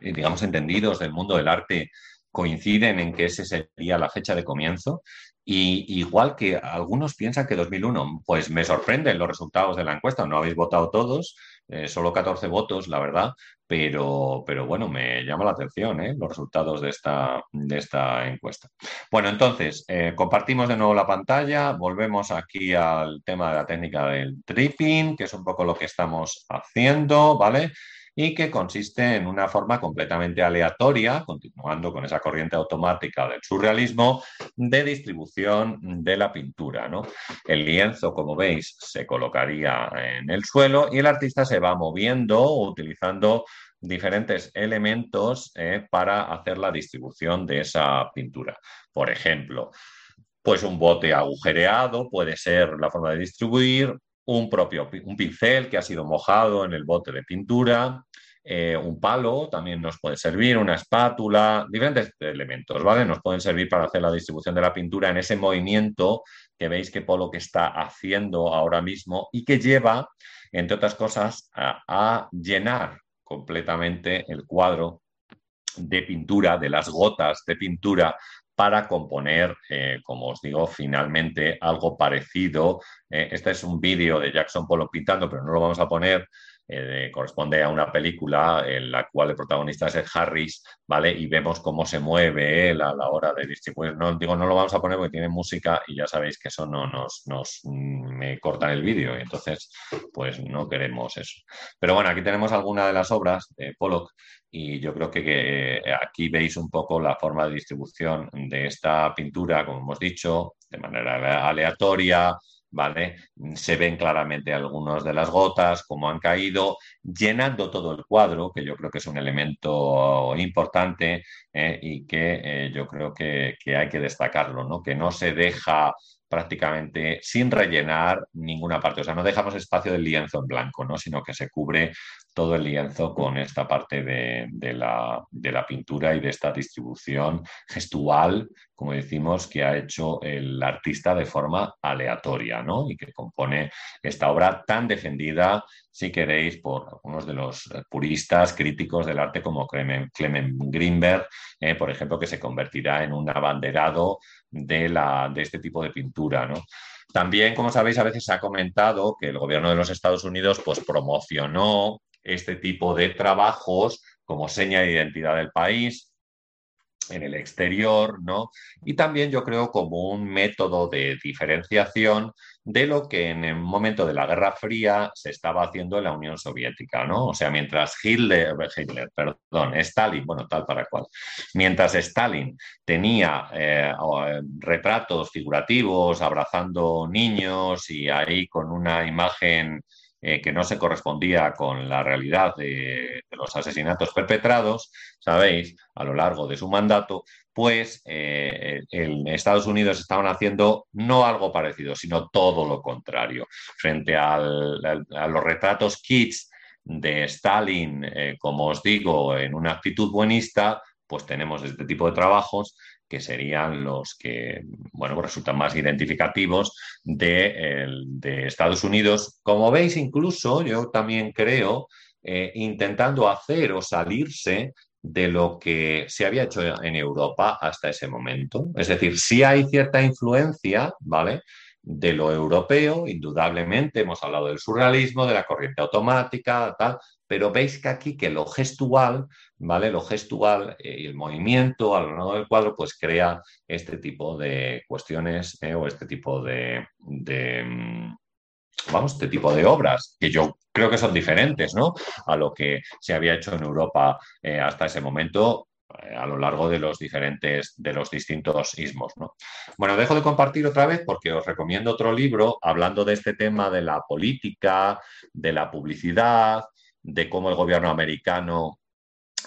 eh, digamos, entendidos del mundo del arte, coinciden en que ese sería la fecha de comienzo. Y igual que algunos piensan que 2001, pues me sorprenden los resultados de la encuesta. No habéis votado todos, eh, solo 14 votos, la verdad, pero, pero bueno, me llama la atención ¿eh? los resultados de esta, de esta encuesta. Bueno, entonces, eh, compartimos de nuevo la pantalla, volvemos aquí al tema de la técnica del tripping, que es un poco lo que estamos haciendo, ¿vale? Y que consiste en una forma completamente aleatoria, continuando con esa corriente automática del surrealismo, de distribución de la pintura. El lienzo, como veis, se colocaría en el suelo y el artista se va moviendo utilizando diferentes elementos eh, para hacer la distribución de esa pintura. Por ejemplo, pues un bote agujereado puede ser la forma de distribuir, un propio un pincel que ha sido mojado en el bote de pintura, eh, un palo también nos puede servir, una espátula, diferentes elementos, ¿vale? Nos pueden servir para hacer la distribución de la pintura en ese movimiento que veis que Polo que está haciendo ahora mismo y que lleva, entre otras cosas, a, llenar completamente el cuadro de pintura, de las gotas de pintura para componer, eh, como os digo, finalmente algo parecido. Eh, este es un vídeo de Jackson Polo pintando, pero no lo vamos a poner. Eh, corresponde a una película en la cual el protagonista es Ed Harris, ¿vale? Y vemos cómo se mueve él a la hora de distribuir. No, digo, no lo vamos a poner porque tiene música y ya sabéis que eso no nos, nos mm, me cortan el vídeo entonces, pues no queremos eso. Pero bueno, aquí tenemos alguna de las obras de Pollock y yo creo que, aquí veis un poco la forma de distribución de esta pintura, como hemos dicho, de manera aleatoria, ¿vale? Se ven claramente algunas de las gotas, cómo han caído, llenando todo el cuadro, que yo creo que es un elemento importante ¿eh? y que eh, yo creo que, que, hay que destacarlo, ¿no? Que no se deja prácticamente sin rellenar ninguna parte. O sea, no dejamos espacio del lienzo en blanco, ¿no? sino que se cubre todo el lienzo con esta parte de, la, pintura y de esta distribución gestual, como decimos, que ha hecho el artista de forma aleatoria ¿no? y que compone esta obra tan defendida, si queréis, por algunos de los puristas críticos del arte como Clement, Greenberg, eh, por ejemplo, que se convertirá en un abanderado de, la, de este tipo de pintura. También, como sabéis, a veces se ha comentado que el gobierno de los Estados Unidos pues, promocionó este tipo de trabajos como seña de identidad del país en el exterior, ¿no? Y también yo creo como un método de diferenciación de lo que en el momento de la Guerra Fría se estaba haciendo en la Unión Soviética, ¿no? O sea, mientras Hitler, Hitler perdón, Stalin, bueno, tal para cual, mientras Stalin tenía eh, retratos figurativos abrazando niños y ahí con una imagen eh, que no se correspondía con la realidad de, los asesinatos perpetrados, sabéis, a lo largo de su mandato, pues eh, en Estados Unidos estaban haciendo no algo parecido, sino todo lo contrario. Frente a los retratos kits de Stalin, eh, como os digo, en una actitud buenista, pues tenemos este tipo de trabajos que serían los que, bueno, pues resultan más identificativos de, Estados Unidos. Como veis, incluso yo también creo eh, intentando hacer o salirse de lo que se había hecho en Europa hasta ese momento. Es decir, sí hay cierta influencia, ¿vale? De lo europeo, indudablemente, hemos hablado del surrealismo, de la corriente automática, tal, pero veis que aquí que lo gestual, ¿vale? Lo gestual eh, y el movimiento a lo largo del cuadro, pues crea este tipo de cuestiones eh, o este tipo de, mm, vamos, este tipo de obras, que yo creo que son diferentes, ¿no? A lo que se había hecho en Europa eh, hasta ese momento a lo largo de los diferentes, de los distintos ismos. ¿no? Bueno, dejo de compartir otra vez porque os recomiendo otro libro hablando de este tema de la política, de la publicidad, de cómo el gobierno americano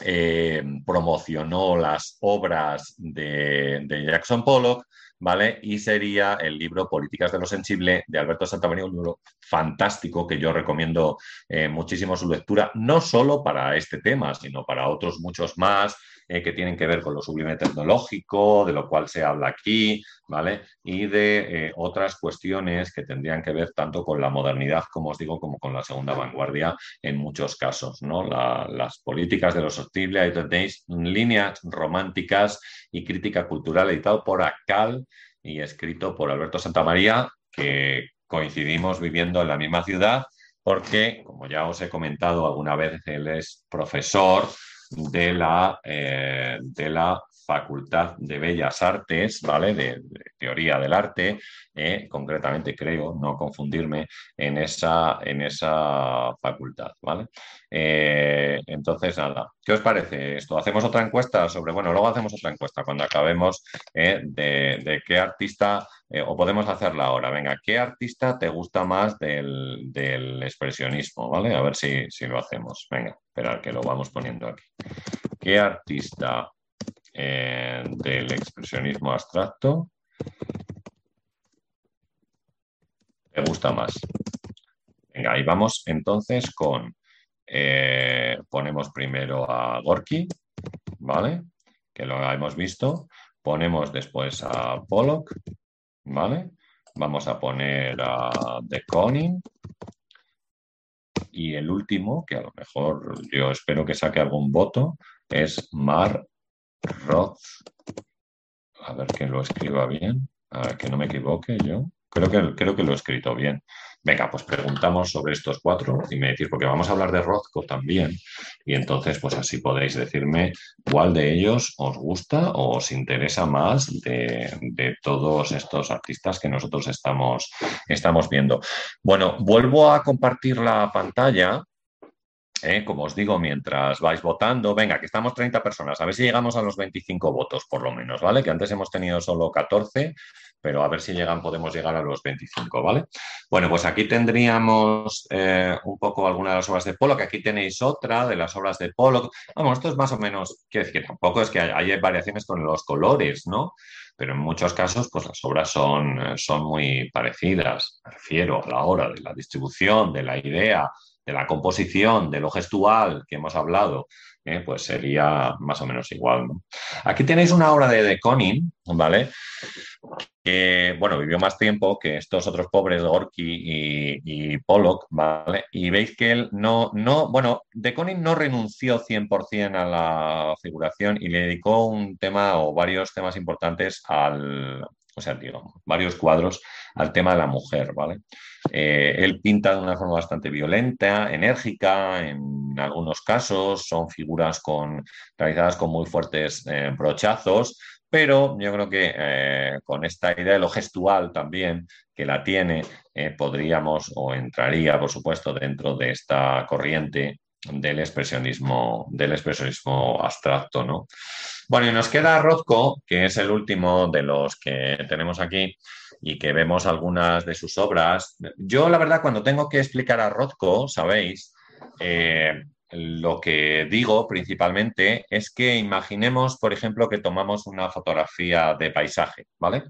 eh, promocionó las obras de, Jackson Pollock, ¿vale? Y sería el libro Políticas de lo Sensible de Alberto Santamaría, un libro fantástico que yo recomiendo eh, muchísimo su lectura, no solo para este tema, sino para otros muchos más, eh, que tienen que ver con lo sublime tecnológico, de lo cual se habla aquí, ¿vale? Y de eh, otras cuestiones que tendrían que ver tanto con la modernidad, como os digo, como con la segunda vanguardia en muchos casos, ¿no? las políticas de lo sostenible, ahí tenéis líneas románticas y crítica cultural editado por ACAL y escrito por Alberto Santamaría, que coincidimos viviendo en la misma ciudad porque, como ya os he comentado alguna vez, él es profesor de la, eh, de la Facultad de Bellas Artes, ¿vale? De, teoría del arte, eh, concretamente creo, no confundirme, en esa, en esa facultad, ¿vale? Eh, entonces, nada, ¿qué os parece esto? ¿Hacemos otra encuesta sobre, bueno, luego hacemos otra encuesta cuando acabemos de, de, qué artista, o podemos hacerla ahora, venga, ¿qué artista te gusta más del, del expresionismo, ¿vale? A ver si, si lo hacemos, venga, esperar que lo vamos poniendo aquí. ¿Qué artista eh, del expresionismo abstracto me gusta más. Venga, ahí vamos entonces con, eh, ponemos primero a Gorky, ¿vale? Que lo hemos visto. Ponemos después a Pollock, ¿vale? Vamos a poner a De Koning. Y el último, que a lo mejor yo espero que saque algún voto, es Mar Roth, a ver que lo escriba bien, a que no me equivoque yo. Creo que, creo que lo he escrito bien. Venga, pues preguntamos sobre estos cuatro y me decís, porque vamos a hablar de Rothko también, y entonces pues así podéis decirme cuál de ellos os gusta o os interesa más de, de todos estos artistas que nosotros estamos, estamos viendo. Bueno, vuelvo a compartir la pantalla ¿eh? como os digo, mientras vais votando, venga, que estamos 30 personas, a ver si llegamos a los 25 votos, por lo menos, ¿vale? Que antes hemos tenido solo 14, pero a ver si llegan, podemos llegar a los 25, ¿vale? Bueno, pues aquí tendríamos eh, un poco algunas de las obras de Pollock, aquí tenéis otra de las obras de Pollock. Vamos, esto es más o menos, quiero decir que tampoco es que hay, variaciones con los colores, ¿no? Pero en muchos casos, pues las obras son, son muy parecidas, me refiero a la hora de la distribución, de la idea, de la composición, de lo gestual que hemos hablado, eh, pues sería más o menos igual. Aquí tenéis una obra de De Koning, ¿vale? Que, bueno, vivió más tiempo que estos otros pobres, Gorky y, Pollock, ¿vale? Y veis que él no, no, bueno, De Koning no renunció 100% a la figuración y le dedicó un tema o varios temas importantes al, o sea, digamos, varios cuadros al tema de la mujer, ¿vale? Eh, él pinta de una forma bastante violenta, enérgica, en algunos casos son figuras con, realizadas con muy fuertes eh, brochazos, pero yo creo que eh, con esta idea de lo gestual también que la tiene, podríamos o entraría, por supuesto, dentro de esta corriente del expresionismo, del expresionismo abstracto, ¿no? Bueno, y nos queda Rothko, que es el último de los que tenemos aquí y que vemos algunas de sus obras. Yo, la verdad, cuando tengo que explicar a Rothko, sabéis, eh, lo que digo principalmente es que imaginemos, por ejemplo, que tomamos una fotografía de paisaje, ¿vale?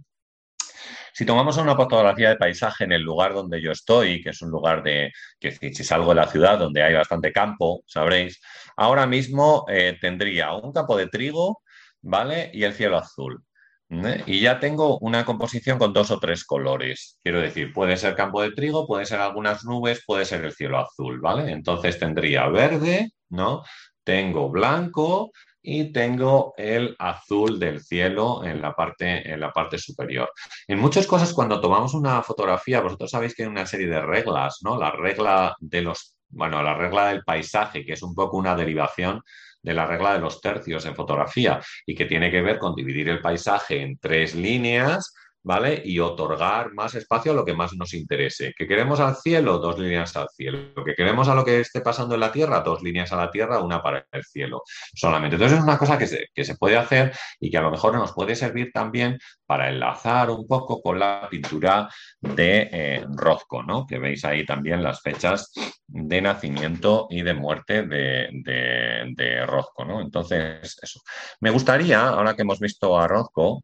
Si tomamos una fotografía de paisaje en el lugar donde yo estoy, que es un lugar de, que si salgo de la ciudad donde hay bastante campo, sabréis, ahora mismo eh, tendría un campo de trigo, ¿vale? Y el cielo azul. ¿eh? Y ya tengo una composición con dos o tres colores. Quiero decir, puede ser campo de trigo, puede ser algunas nubes, puede ser el cielo azul, ¿vale? Entonces tendría verde, ¿no? Tengo blanco y tengo el azul del cielo en la parte, en la parte superior. En muchas cosas, cuando tomamos una fotografía, vosotros sabéis que hay una serie de reglas, ¿no? La regla de los, bueno, la regla del paisaje, que es un poco una derivación de la regla de los tercios en fotografía y que tiene que ver con dividir el paisaje en tres líneas ¿vale? Y otorgar más espacio a lo que más nos interese. ¿Que queremos al cielo? Dos líneas al cielo. ¿Lo que queremos a lo que esté pasando en la Tierra? Dos líneas a la Tierra, una para el cielo solamente. Entonces es una cosa que se, que se puede hacer y que a lo mejor nos puede servir también para enlazar un poco con la pintura de eh, Rozco, ¿no? Que veis ahí también las fechas de nacimiento y de muerte de, de, de Rozco, ¿no? Entonces, eso. Me gustaría, ahora que hemos visto a Rozco,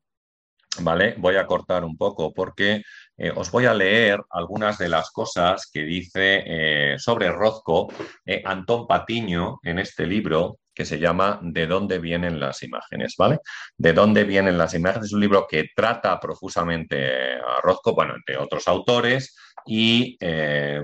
¿vale? Voy a cortar un poco porque eh, os voy a leer algunas de las cosas que dice eh, sobre Rozco eh, Antón Patiño en este libro que se llama ¿De dónde vienen las imágenes? ¿Vale? ¿De dónde vienen las imágenes? Es un libro que trata profusamente a Rozco, bueno, entre otros autores, y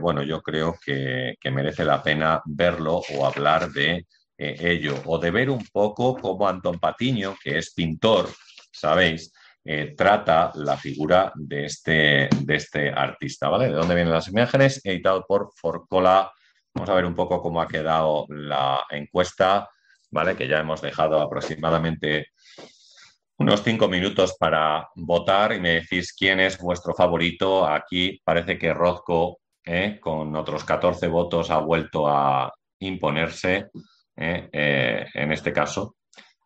bueno, yo creo que, que, merece la pena verlo o hablar de ello, o de ver un poco cómo Antón Patiño, que es pintor, ¿sabéis? Eh, trata la figura de este, de este artista, ¿vale? ¿De dónde vienen las imágenes? Editado por Forcola. Vamos a ver un poco cómo ha quedado la encuesta, ¿vale? Que ya hemos dejado aproximadamente unos cinco minutos para votar y me decís quién es vuestro favorito. Aquí parece que Rozco, ¿eh? con otros 14 votos, ha vuelto a imponerse, ¿eh? en este caso.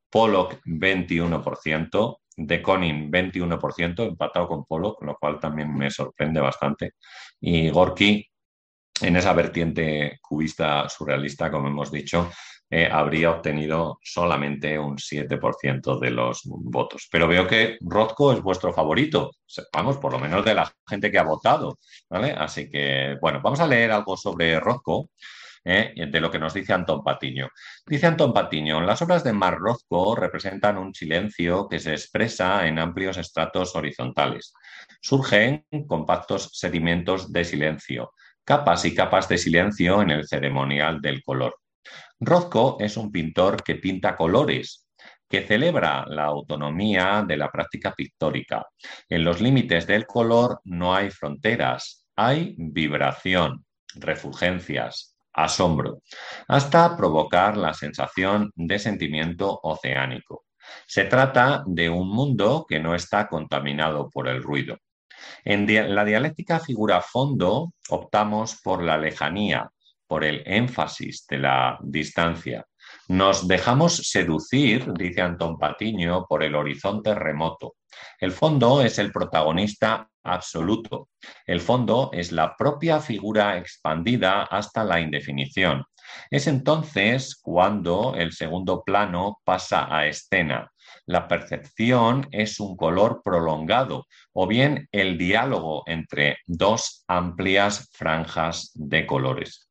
Pollock, 21%, de Conin 21%, empatado con Polo, lo cual también me sorprende bastante. Y Gorky, en esa vertiente cubista surrealista, como hemos dicho, eh, habría obtenido solamente un 7% de los votos. Pero veo que Rothko es vuestro favorito, vamos, por lo menos de la gente que ha votado, ¿vale? Así que, bueno, vamos a leer algo sobre Rothko. ¿Eh? de lo que nos dice Antón Patiño. Dice Antón Patiño, las obras de Marrozco representan un silencio que se expresa en amplios estratos horizontales. Surgen compactos sedimentos de silencio, capas y capas de silencio en el ceremonial del color. Rozco es un pintor que pinta colores, que celebra la autonomía de la práctica pictórica. En los límites del color no hay fronteras, hay vibración, refulgencias, asombro, hasta provocar la sensación de sentimiento oceánico. Se trata de un mundo que no está contaminado por el ruido. En la dialéctica figura-fondo optamos por la lejanía, por el énfasis de la distancia. Nos dejamos seducir, dice Antón Patiño, por el horizonte remoto. El fondo es el protagonista absoluto. El fondo es la propia figura expandida hasta la indefinición. Es entonces cuando el segundo plano pasa a escena. La percepción es un color prolongado o bien el diálogo entre dos amplias franjas de colores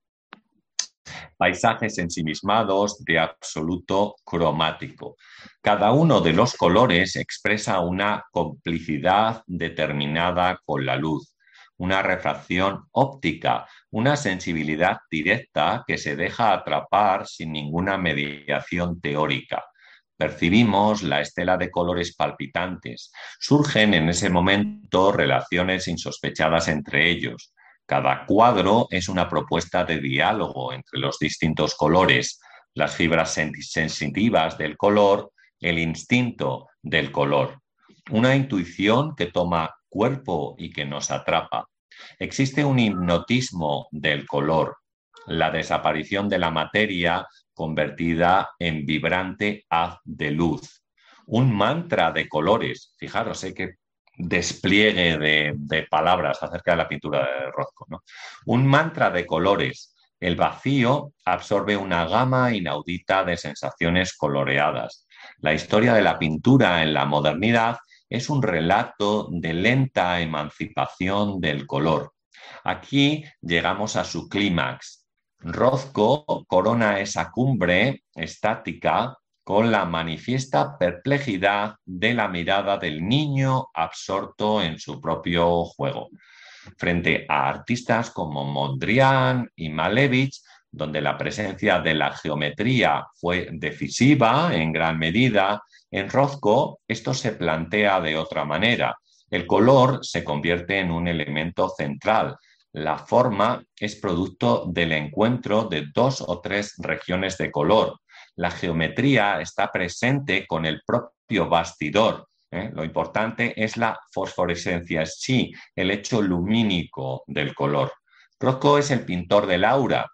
paisajes ensimismados de absoluto cromático. Cada uno de los colores expresa una complicidad determinada con la luz, una refracción óptica, una sensibilidad directa que se deja atrapar sin ninguna mediación teórica. Percibimos la estela de colores palpitantes. Surgen en ese momento relaciones insospechadas entre ellos. Cada cuadro es una propuesta de diálogo entre los distintos colores, las fibras sensitivas del color, el instinto del color. Una intuición que toma cuerpo y que nos atrapa. Existe un hipnotismo del color, la desaparición de la materia convertida en vibrante haz de luz. Un mantra de colores. Fijaros, sé que despliegue de, palabras acerca de la pintura de Rothko. Un mantra de colores. El vacío absorbe una gama inaudita de sensaciones coloreadas. La historia de la pintura en la modernidad es un relato de lenta emancipación del color. Aquí llegamos a su clímax. Rothko corona esa cumbre estática con la manifiesta perplejidad de la mirada del niño absorto en su propio juego, frente a artistas como Mondrian y Malevich, donde la presencia de la geometría fue decisiva en gran medida, en Rothko esto se plantea de otra manera. El color se convierte en un elemento central. La forma es producto del encuentro de dos o tres regiones de color. La geometría está presente con el propio bastidor. ¿eh? Lo importante es la fosforescencia, sí, el hecho lumínico del color. Rothko es el pintor del aura,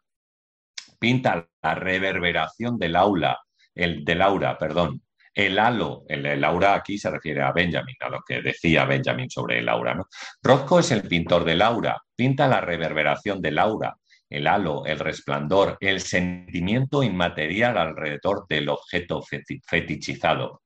pinta la reverberación del aula, el del aura, perdón. El halo, el, aura aquí se refiere a Benjamin, a lo que decía Benjamin sobre el aura. ¿no? Rothko es el pintor del aura, pinta la reverberación del aura, el halo, el resplandor, el sentimiento inmaterial alrededor del objeto fetichizado.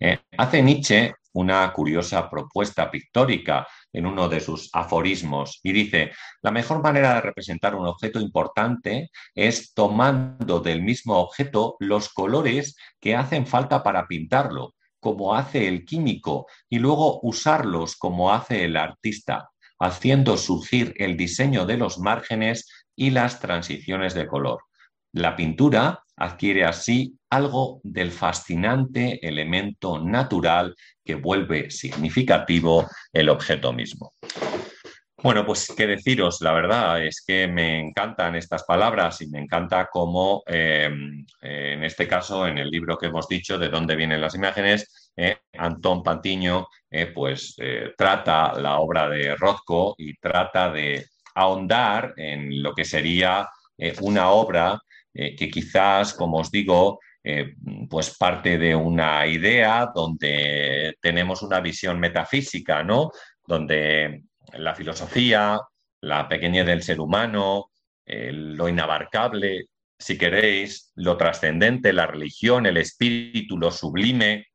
Eh, hace Nietzsche una curiosa propuesta pictórica en uno de sus aforismos y dice, la mejor manera de representar un objeto importante es tomando del mismo objeto los colores que hacen falta para pintarlo, como hace el químico, y luego usarlos como hace el artista, haciendo surgir el diseño de los márgenes y las transiciones de color. La pintura adquiere así algo del fascinante elemento natural que vuelve significativo el objeto mismo. Bueno, pues qué deciros, la verdad es que me encantan estas palabras y me encanta cómo, eh, en este caso, en el libro que hemos dicho, de dónde vienen las imágenes, eh, Antón Pantiño eh, pues trata la obra de Rothko y trata de ahondar en lo que sería una obra que quizás, como os digo, eh, pues parte de una idea donde tenemos una visión metafísica, ¿no? Donde la filosofía, la pequeñez del ser humano, eh, lo inabarcable, si queréis, lo trascendente, la religión, el espíritu, lo sublime,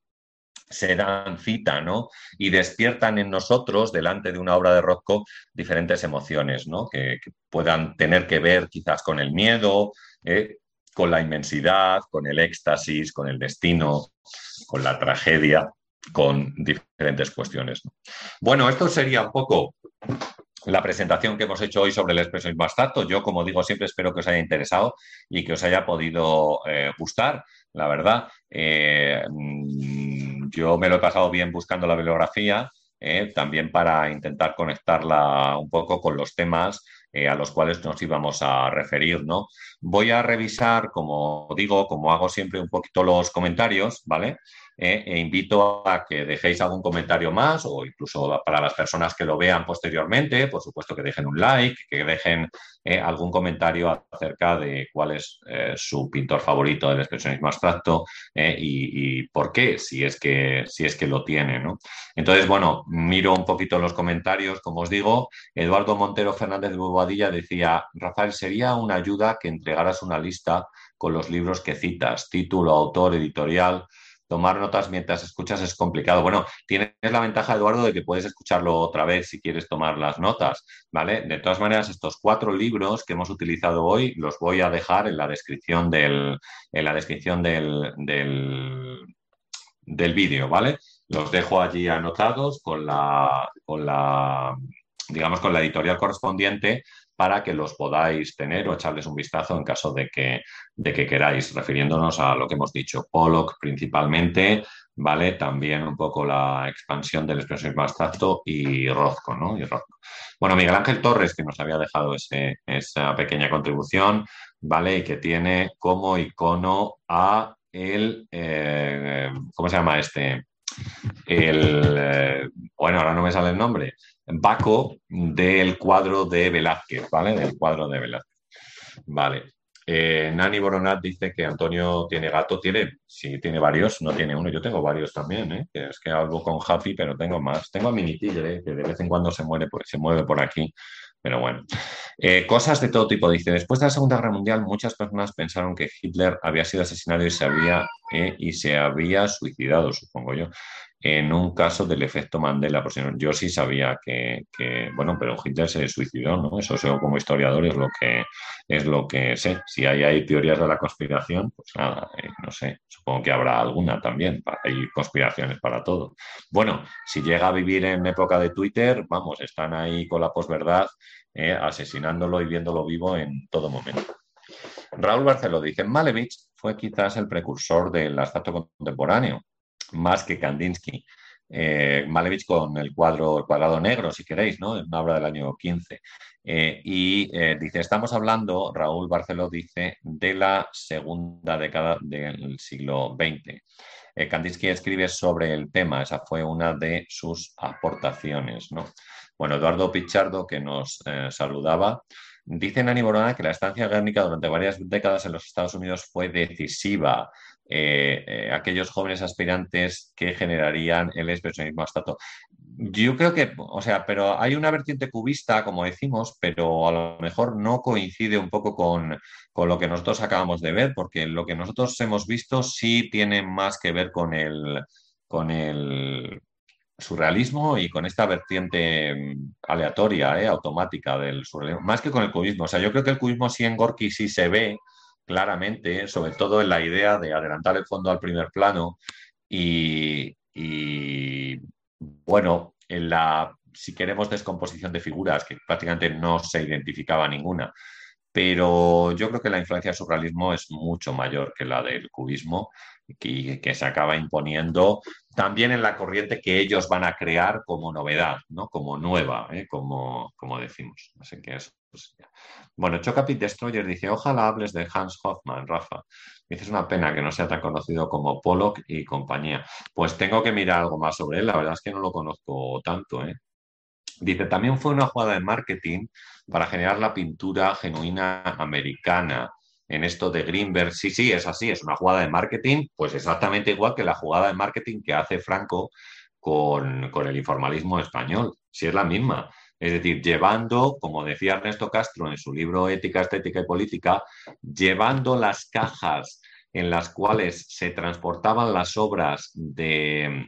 se dan cita, ¿no? Y despiertan en nosotros, delante de una obra de Rothko, diferentes emociones, ¿no? Que, puedan tener que ver quizás con el miedo, eh, con la inmensidad, con el éxtasis, con el destino, con la tragedia, con diferentes cuestiones. Bueno, esto sería un poco la presentación que hemos hecho hoy sobre el expresionismo abstracto. Yo, como digo, siempre espero que os haya interesado y que os haya podido eh, gustar. La verdad, eh, mm, yo me lo he pasado bien buscando la bibliografía, eh, también para intentar conectarla un poco con los temas eh, a los cuales nos íbamos a referir, ¿no? Voy a revisar, como digo, como hago siempre un poquito los comentarios, ¿vale? Eh, e invito a que dejéis algún comentario más o incluso para las personas que lo vean posteriormente, por supuesto que dejen un like, que dejen eh, algún comentario acerca de cuál es eh, su pintor favorito del expresionismo abstracto y, por qué, si es que, si es que lo tiene. ¿no? Entonces, bueno, miro un poquito los comentarios, como os digo, Eduardo Montero Fernández de Bobadilla decía, Rafael, sería una ayuda que entregaras una lista con los libros que citas, título, autor, editorial, tomar notas mientras escuchas es complicado. Bueno, tienes la ventaja, Eduardo, de que puedes escucharlo otra vez si quieres tomar las notas, ¿vale? De todas maneras, estos cuatro libros que hemos utilizado hoy los voy a dejar en la descripción del, en la descripción del, del, del vídeo, ¿vale? Los dejo allí anotados con la, con la, digamos, con la editorial correspondiente para que los podáis tener o echarles un vistazo en caso de que, de que queráis, refiriéndonos a lo que hemos dicho, Pollock principalmente, ¿vale? También un poco la expansión del expresionismo abstracto y Rothko, ¿no? Y Bueno, Miguel Ángel Torres, que nos había dejado esa pequeña contribución, ¿vale? Y que tiene como icono a el, eh, ¿cómo se llama este? El, eh, bueno, ahora no me sale el nombre, Baco del cuadro de Velázquez, ¿vale? Del cuadro de Velázquez. Vale. Eh, Nani Boronat dice que Antonio tiene gato, tiene, sí, tiene varios, no tiene uno, yo tengo varios también, ¿eh? es que hablo con Happy, pero tengo más. Tengo a Mini Tigre, que de vez en cuando se, muere, se mueve por aquí, pero bueno. Eh, cosas de todo tipo, dice, después de la Segunda Guerra Mundial muchas personas pensaron que Hitler había sido asesinado y se había, y se había suicidado, supongo yo. En un caso del efecto Mandela. Pues yo sí sabía que, bueno, pero Hitler se suicidó, ¿no? Eso yo como historiador es lo que es lo que sé. Si hay, hay teorías de la conspiración, pues nada, eh, no sé, supongo que habrá alguna también. Hay conspiraciones para todo. Bueno, si llega a vivir en época de Twitter, vamos, están ahí con la posverdad, eh, asesinándolo y viéndolo vivo en todo momento. Raúl Barceló dice, Malevich fue quizás el precursor del abstracto contemporáneo más que Kandinsky. Eh, Malevich con el cuadro cuadrado negro, si queréis, ¿no? En una obra del año 15. Eh, y eh, dice, estamos hablando, Raúl Barceló dice, de la segunda década del siglo XX. Kandinsky escribe sobre el tema, esa fue una de sus aportaciones, ¿no? Bueno, Eduardo Pichardo, que nos saludaba, dice Nani Borona que la estancia gárnica durante varias décadas en los Estados Unidos fue decisiva eh, eh, aquellos jóvenes aspirantes que generarían el expresionismo abstracto. Yo creo que, o sea, pero hay una vertiente cubista, como decimos, pero a lo mejor no coincide un poco con, lo que nosotros acabamos de ver, porque lo que nosotros hemos visto sí tiene más que ver con el, con el surrealismo y con esta vertiente mm, aleatoria, eh, automática del surrealismo, más que con el cubismo. O sea, yo creo que el cubismo sí en Gorky sí se ve, claramente, sobre todo en la idea de adelantar el fondo al primer plano y, bueno, en la, si queremos, descomposición de figuras, que prácticamente no se identificaba ninguna. Pero yo creo que la influencia del surrealismo es mucho mayor que la del cubismo y que se acaba imponiendo también en la corriente que ellos van a crear como novedad, ¿no? como nueva, ¿eh? como, como decimos. Así que eso bueno, Chocapit Destroyer dice, ojalá hables de Hans Hoffman, Rafa. Dice, es una pena que no sea tan conocido como Pollock y compañía. Pues tengo que mirar algo más sobre él, la verdad es que no lo conozco tanto. ¿eh? Dice, también fue una jugada de marketing para generar la pintura genuina americana. En esto de Greenberg, sí, sí, es así, es una jugada de marketing, pues exactamente igual que la jugada de marketing que hace Franco con, con el informalismo español, si es la misma. Es decir, llevando, como decía Ernesto Castro en su libro Ética, Estética y Política, llevando las cajas en las cuales se transportaban las obras de,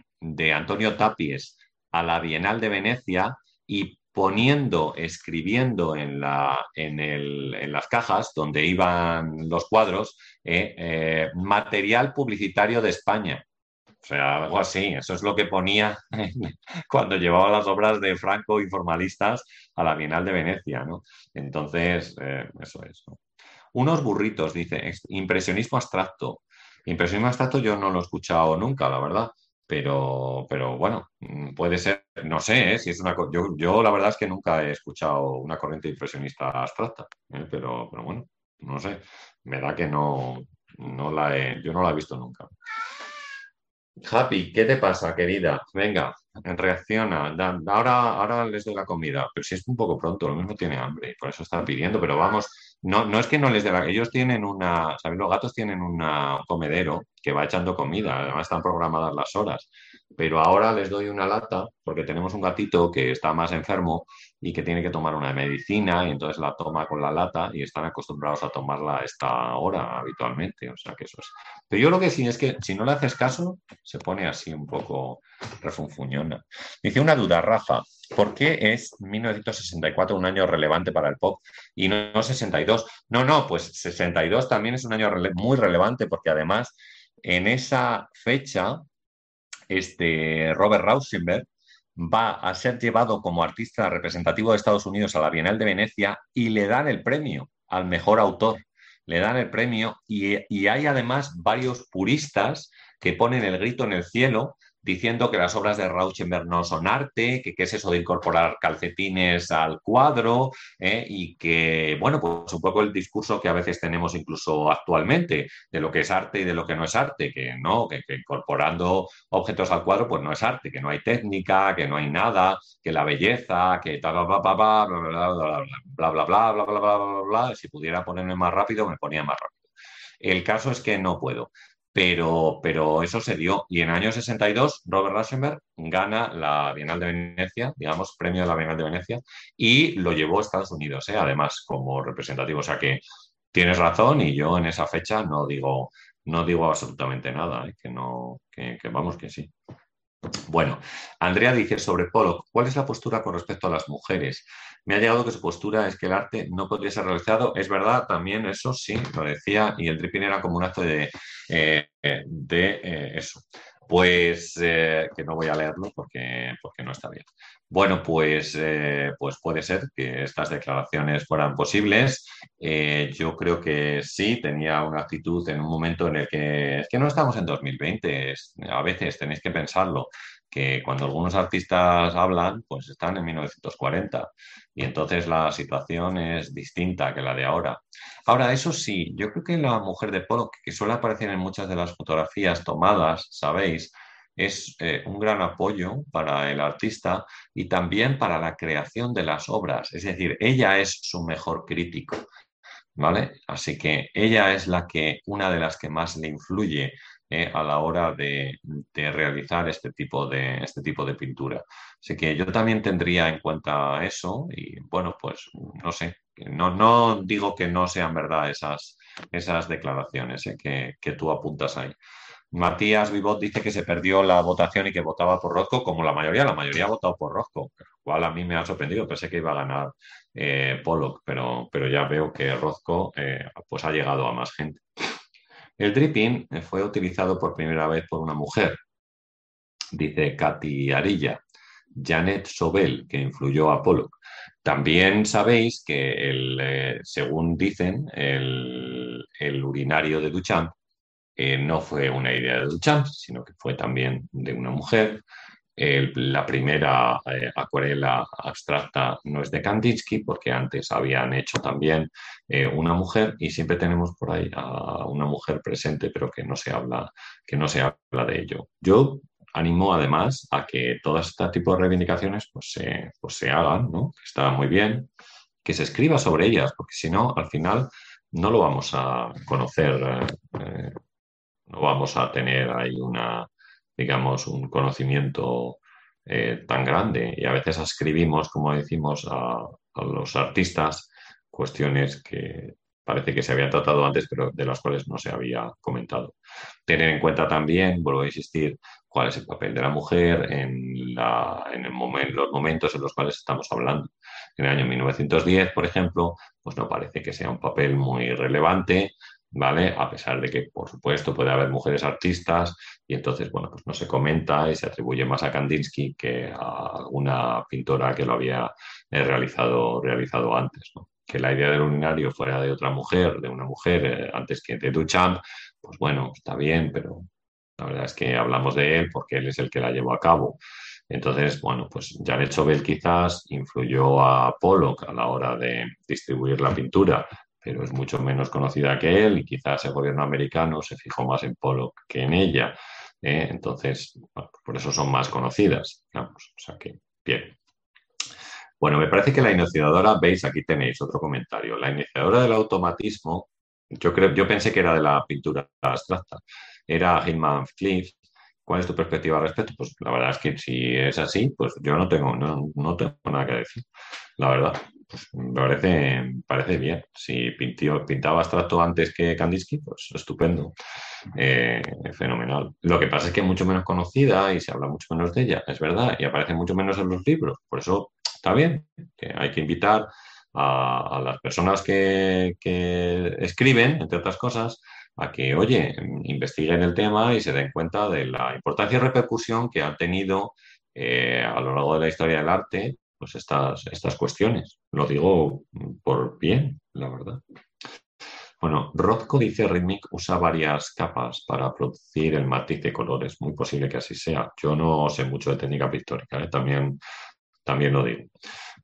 Antonio Tapies a la Bienal de Venecia y poniendo, escribiendo en, la, en, las cajas donde iban los cuadros, eh, eh, material publicitario de España. O sea, algo así. Eso es lo que ponía cuando llevaba las obras de Franco informalistas a la Bienal de Venecia, ¿no? Entonces, eh, eso es. Unos burritos, dice, impresionismo abstracto. Impresionismo abstracto yo no lo he escuchado nunca, la verdad. Pero, pero bueno, mm, puede ser, no sé, ¿eh? si es una yo, yo la verdad es que nunca he escuchado una corriente impresionista abstracta, ¿eh? pero, pero bueno, no sé, me da que no, no la he, yo no la he visto nunca. Happy, ¿qué te pasa, querida? Venga, reacciona. ahora, ahora les doy la comida, pero si es un poco pronto, lo mismo tiene hambre por eso está pidiendo, pero vamos, no, no es que no les dé la... Ellos tienen una, ¿sabes? Los gatos tienen un comedero que va echando comida, además están programadas las horas pero ahora les doy una lata porque tenemos un gatito que está más enfermo y que tiene que tomar una medicina y entonces la toma con la lata y están acostumbrados a tomarla a esta hora habitualmente, o sea que eso es. Pero yo lo que sí es que si no le haces caso, se pone así un poco refunfuñona. Dice una duda, Rafa, ¿por qué es 1964 un año relevante para el pop y no 62? No, no, pues 62 también es un año muy relevante porque además en esa fecha este Robert Rauschenberg va a ser llevado como artista representativo de Estados Unidos a la Bienal de Venecia y le dan el premio al mejor autor. Le dan el premio y, y hay además varios puristas que ponen el grito en el cielo diciendo que las obras de Rauschenberg no son arte, que qué es eso de incorporar calcetines al cuadro eh? y que, bueno, pues un poco el discurso que a veces tenemos incluso actualmente de lo que es arte y de lo que no es arte, que no, que, incorporando objetos al cuadro pues no es arte, que no hay técnica, que no hay nada, que la belleza, que bla bla bla bla bla bla bla bla bla bla bla bla bla si pudiera ponerme más rápido me ponía más rápido. El caso es que no puedo pero, pero eso se dio. Y en el año 62, Robert Rauschenberg gana la Bienal de Venecia, digamos, premio de la Bienal de Venecia, y lo llevó a Estados Unidos, ¿eh? además, como representativo. O sea que tienes razón y yo en esa fecha no digo, no digo absolutamente nada, ¿eh? que, no, que, vamos que sí. Bueno, Andrea dice sobre Pollock, ¿cuál es la postura con respecto a las mujeres? Me ha llegado que su postura es que el arte no podría ser realizado. Es verdad, también eso sí, lo decía, y el dripping era como un acto de, eh, de eh, eso. Pues eh, que no voy a leerlo porque, porque no está bien. Bueno, pues, pues puede ser que estas declaraciones fueran posibles. yo creo que sí, tenía una actitud en un momento en el que es que no estamos en 2020, a veces tenéis que pensarlo que cuando algunos artistas hablan, pues están en 1940 y entonces la situación es distinta que la de ahora. Ahora, eso sí, yo creo que la mujer de Polo, que suele aparecer en muchas de las fotografías tomadas, sabéis, es eh, un gran apoyo para el artista y también para la creación de las obras. Es decir, ella es su mejor crítico. ¿Vale? Así que ella es la que, una de las que más le influye eh, a la hora de, realizar este tipo de, este tipo de pintura. Así que yo también tendría en cuenta eso y bueno, pues no sé, no, no digo que no sean verdad esas, esas declaraciones eh, que, que, tú apuntas ahí. Matías Vivot dice que se perdió la votación y que votaba por Rosco, como la mayoría, la mayoría ha votado por Rosco, lo cual a mí me ha sorprendido, pensé que iba a ganar eh, Pollock, pero, pero ya veo que Rosco pues ha llegado a más gente. El dripping fue utilizado por primera vez por una mujer, dice Katy Arilla, Janet Sobel, que influyó a Pollock. También sabéis que, eh, según dicen, el, urinario de Duchamp eh, no fue una idea de Duchamp, sino que fue también de una mujer la primera eh, acuarela abstracta no es de Kandinsky, porque antes habían hecho también eh, una mujer y siempre tenemos por ahí a una mujer presente, pero que no se habla, que no se habla de ello. Yo animo además a que todo este tipo de reivindicaciones pues, se, pues, se hagan, ¿no? está muy bien, que se escriba sobre ellas, porque si no, al final no lo vamos a conocer, eh, no vamos a tener ahí una, digamos, un conocimiento eh, tan grande y a veces escribimos, como decimos, a, los artistas cuestiones que parece que se habían tratado antes, pero de las cuales no se había comentado. Tener en cuenta también, vuelvo a insistir, cuál es el papel de la mujer en, la, en el los momentos en los cuales estamos hablando. En el año 1910, por ejemplo, pues no parece que sea un papel muy relevante, ¿vale? A pesar de que, por supuesto, puede haber mujeres artistas y entonces, bueno, pues no se comenta y se atribuye más a Kandinsky que a alguna pintora que lo había eh, realizado, realizado antes. Que la idea del urinario fuera de otra mujer, de una mujer eh, antes que de Duchamp, pues bueno, está bien, pero la verdad es que hablamos de él porque él es el que la llevó a cabo. Entonces, bueno, pues Janet Sobel quizás influyó a Pollock a la hora de distribuir la pintura, pero es mucho menos conocida que él y quizás el gobierno americano se fijó más en Pollock que en ella. ¿eh? Entonces, por eso son más conocidas, digamos. O sea que, bien. Bueno, me parece que la iniciadora, veis, aquí tenéis otro comentario. La iniciadora del automatismo, yo creo, yo pensé que era de la pintura abstracta, era Hilman Cliff. ¿Cuál es tu perspectiva al respecto? Pues la verdad es que si es así, pues yo no tengo, no, no tengo nada que decir, la verdad pues me parece, parece bien. Si pintaba abstracto antes que Kandinsky, pues estupendo, eh, fenomenal. Lo que pasa es que es mucho menos conocida y se habla mucho menos de ella, es verdad, y aparece mucho menos en los libros. Por eso está bien, que hay que invitar a, las personas que, escriben, entre otras cosas, a que, oye, investiguen el tema y se den cuenta de la importancia y repercusión que han tenido eh, a lo largo de la historia del arte pues estas, estas cuestiones. Lo digo por bien, la verdad. Bueno, Rothko dice Rhythmic usa varias capas para producir el matiz de colores. Muy posible que así sea. Yo no sé mucho de técnica pictórica, ¿eh? también, también lo digo.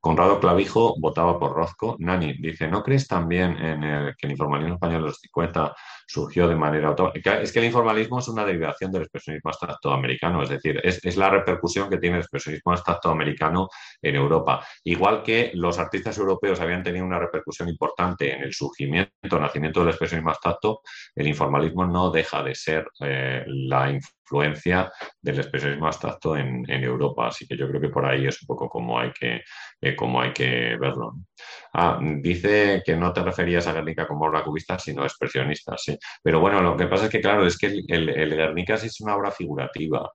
Conrado Clavijo votaba por Rozco. Nani dice, ¿no crees también en el, que el informalismo español de los 50 surgió de manera autónoma? Es que el informalismo es una derivación del expresionismo abstracto americano, es decir, es, la repercusión que tiene el expresionismo abstracto americano en Europa. Igual que los artistas europeos habían tenido una repercusión importante en el surgimiento, nacimiento del expresionismo abstracto, el informalismo no deja de ser eh, la influencia del expresionismo abstracto en, Europa. Así que yo creo que por ahí es un poco como hay que, eh, hay que verlo. Ah, dice que no te referías a Guernica como obra cubista, sino expresionista, sí. Pero bueno, lo que pasa es que, claro, es que el, el, Guernica sí es una obra figurativa.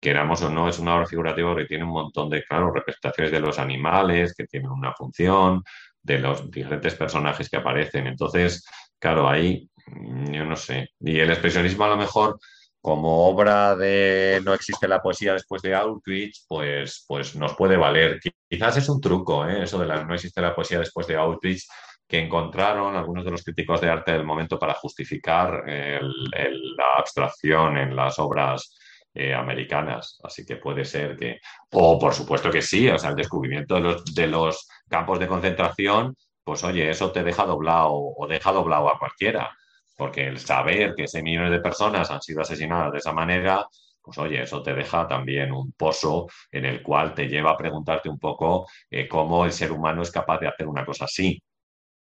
queramos o no, es una obra figurativa que tiene un montón de, claro, representaciones de los animales, que tienen una función, de los diferentes personajes que aparecen. Entonces, claro, ahí mm, yo no sé. Y el expresionismo a lo mejor como obra de no existe la poesía después de Outreach, pues, pues nos puede valer. Quizás es un truco, ¿eh? eso de la no existe la poesía después de Outreach, que encontraron algunos de los críticos de arte del momento para justificar la abstracción en las obras eh, americanas. Así que puede ser que, o por supuesto que sí, o sea, el descubrimiento de los, de los campos de concentración, pues oye, eso te deja doblado o deja doblado a cualquiera porque el saber que ese millones de personas han sido asesinadas de esa manera, pues oye, eso te deja también un pozo en el cual te lleva a preguntarte un poco eh, cómo el ser humano es capaz de hacer una cosa así.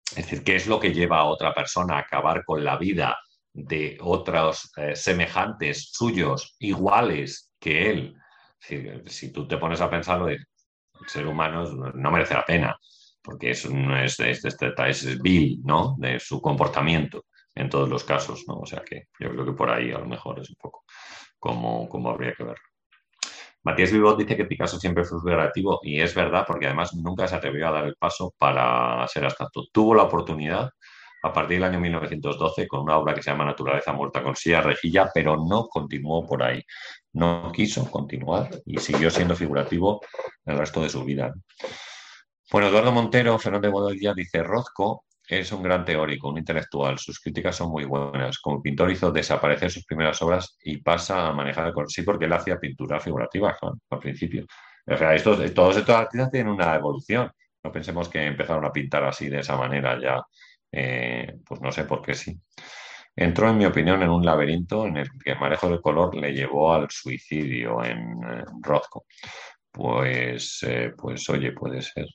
Es decir, ¿qué es lo que lleva a otra persona a acabar con la vida de otros eh, semejantes suyos, iguales que él? si tú te pones a pensarlo, el ser humano no merece la pena, porque eso no es, es, es, es vil, ¿no? De su comportamiento en todos los casos, ¿no? O sea que yo creo que por ahí a lo mejor es un poco como, como habría que verlo. Matías Vivot dice que Picasso siempre fue figurativo y es verdad porque además nunca se atrevió a dar el paso para ser abstracto. Tuvo la oportunidad a partir del año 1912 con una obra que se llama Naturaleza muerta con silla rejilla, pero no continuó por ahí. No quiso continuar y siguió siendo figurativo el resto de su vida. Bueno, Eduardo Montero, Fernando Bodilla dice, Rozco es un gran teórico, un intelectual. Sus críticas son muy buenas. Como pintor hizo desaparecer sus primeras obras y pasa a manejar el Sí, porque él hacía pintura figurativa al principio. O sea, estos, todos estos artistas tienen una evolución. No pensemos que empezaron a pintar así de esa manera ya. Eh, pues no sé por qué sí. Entró, en mi opinión, en un laberinto en el que el manejo del color le llevó al suicidio en, Rothko. Pues, eh, pues oye, puede ser,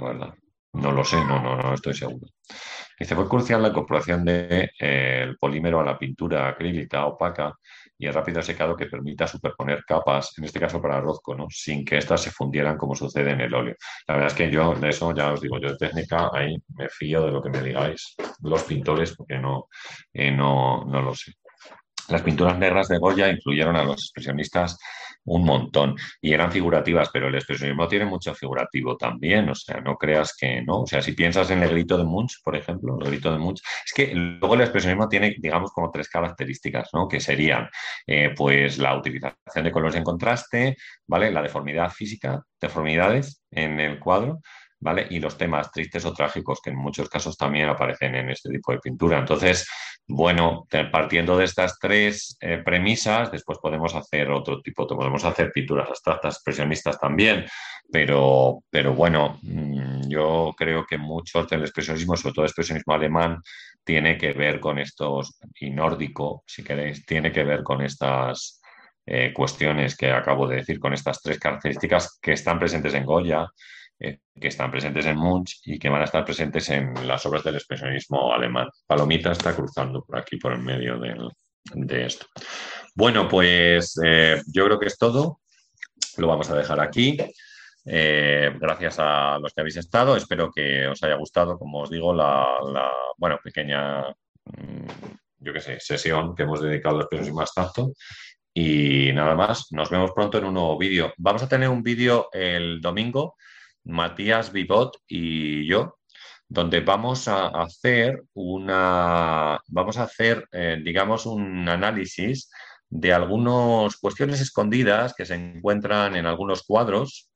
la verdad. No lo sé, no, no, no estoy seguro. Dice, fue crucial la incorporación del de, polímero a la pintura acrílica opaca y el rápido secado que permita superponer capas, en este caso para Rozco, ¿no? sin que éstas se fundieran como sucede en el óleo. La verdad es que yo de eso, ya os digo, yo de técnica ahí me fío de lo que me digáis los pintores porque no, eh, no, no lo sé. Las pinturas negras de Goya influyeron a los expresionistas un montón y eran figurativas, pero el expresionismo tiene mucho figurativo también, o sea, no creas que no, o sea, si piensas en el grito de Munch, por ejemplo, el grito de Munch, es que luego el expresionismo tiene, digamos, como tres características, ¿no? Que serían, eh, pues, la utilización de colores en contraste, ¿vale? La deformidad física, deformidades en el cuadro, Y los temas tristes o trágicos, que en muchos casos también aparecen en este tipo de pintura. Entonces, bueno, partiendo de estas tres eh, premisas, después podemos hacer otro tipo, podemos hacer pinturas abstractas, expresionistas también, pero, pero bueno, mm, yo creo que mucho del expresionismo, sobre todo el expresionismo alemán, tiene que ver con estos, y nórdico, si queréis, tiene que ver con estas eh, cuestiones que acabo de decir, con estas tres características que están presentes en Goya, eh, que están presentes en Munch y que van a estar presentes en las obras del expresionismo alemán. Palomita está cruzando por aquí, por el medio de esto. Bueno, pues eh, yo creo que es todo. Lo vamos a dejar aquí. Eh, gracias a los que habéis estado. Espero que os haya gustado, como os digo, la, bueno, pequeña, mm, yo qué sé, sesión que hemos dedicado al expresionismo abstracto. Y nada más, nos vemos pronto en un nuevo vídeo. Vamos a tener un vídeo el domingo Matías Vivot y yo, donde vamos a hacer una, vamos a hacer, eh, digamos, un análisis de algunas cuestiones escondidas que se encuentran en algunos cuadros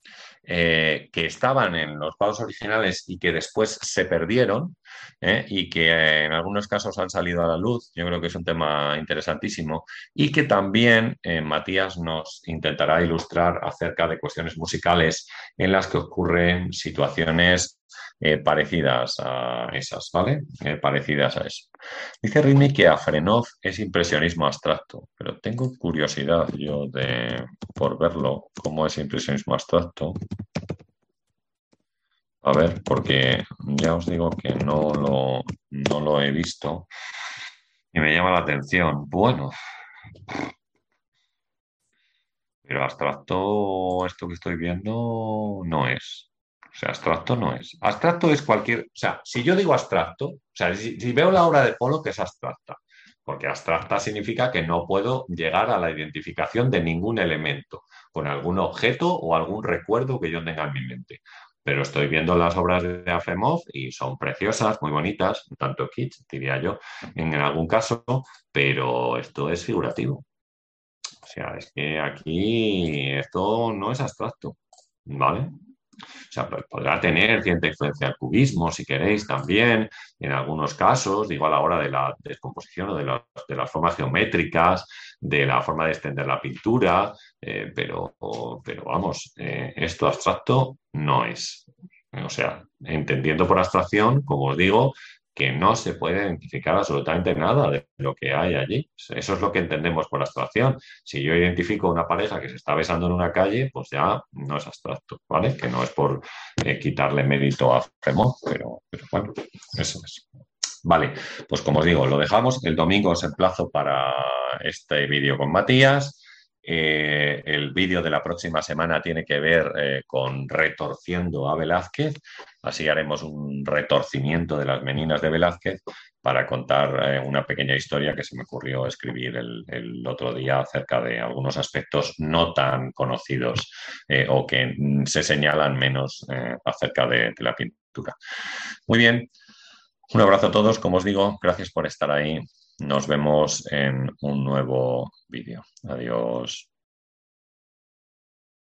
eh, que estaban en los cuadros originales y que después se perdieron ¿eh? y que en algunos casos han salido a la luz. Yo creo que es un tema interesantísimo y que también eh, Matías nos intentará ilustrar acerca de cuestiones musicales en las que ocurren situaciones eh, parecidas a esas, ¿vale? Eh, parecidas a eso. Dice Ritmi que a Frenov es impresionismo abstracto, pero tengo curiosidad yo de, por verlo, cómo es impresionismo abstracto. A ver, porque ya os digo que no lo, no lo he visto y me llama la atención. Bueno, pero abstracto, esto que estoy viendo, no es. O sea, abstracto no es. Abstracto es cualquier. O sea, si yo digo abstracto, o sea, si, veo la obra de Polo, que es abstracta. porque abstracta significa que no puedo llegar a la identificación de ningún elemento, con algún objeto o algún recuerdo que yo tenga en mi mente. Pero estoy viendo las obras de Afremov y son preciosas, muy bonitas, tanto kits, diría yo, en algún caso, pero esto es figurativo. O sea, es que aquí esto no es abstracto, ¿vale? O sea, pues, podrá tener cierta influencia del cubismo, si queréis, también, en algunos casos, digo, a la hora de la descomposición o de, las formas geométricas, de la forma de extender la pintura, eh, pero, pero vamos, eh, esto abstracto no es. O sea, entendiendo por abstracción, como os digo, que no se puede identificar absolutamente nada de lo que hay allí. Eso es lo que entendemos por abstracción. Si yo identifico una pareja que se está besando en una calle, pues ya no es abstracto, ¿vale? Que no es por eh, quitarle mérito a Fremont, pero, pero bueno, eso es. Vale, pues como os digo, lo dejamos. El domingo es el plazo para este vídeo con Matías. Eh, el vídeo de la próxima semana tiene que ver eh, con retorciendo a Velázquez, así haremos un retorcimiento de las meninas de Velázquez para contar eh, una pequeña historia que se me ocurrió escribir el, otro día acerca de algunos aspectos no tan conocidos o que se señalan menos acerca de la pintura. Muy bien, un abrazo a todos, como os digo, gracias por estar ahí. Nos vemos en un nuevo vídeo. Adiós.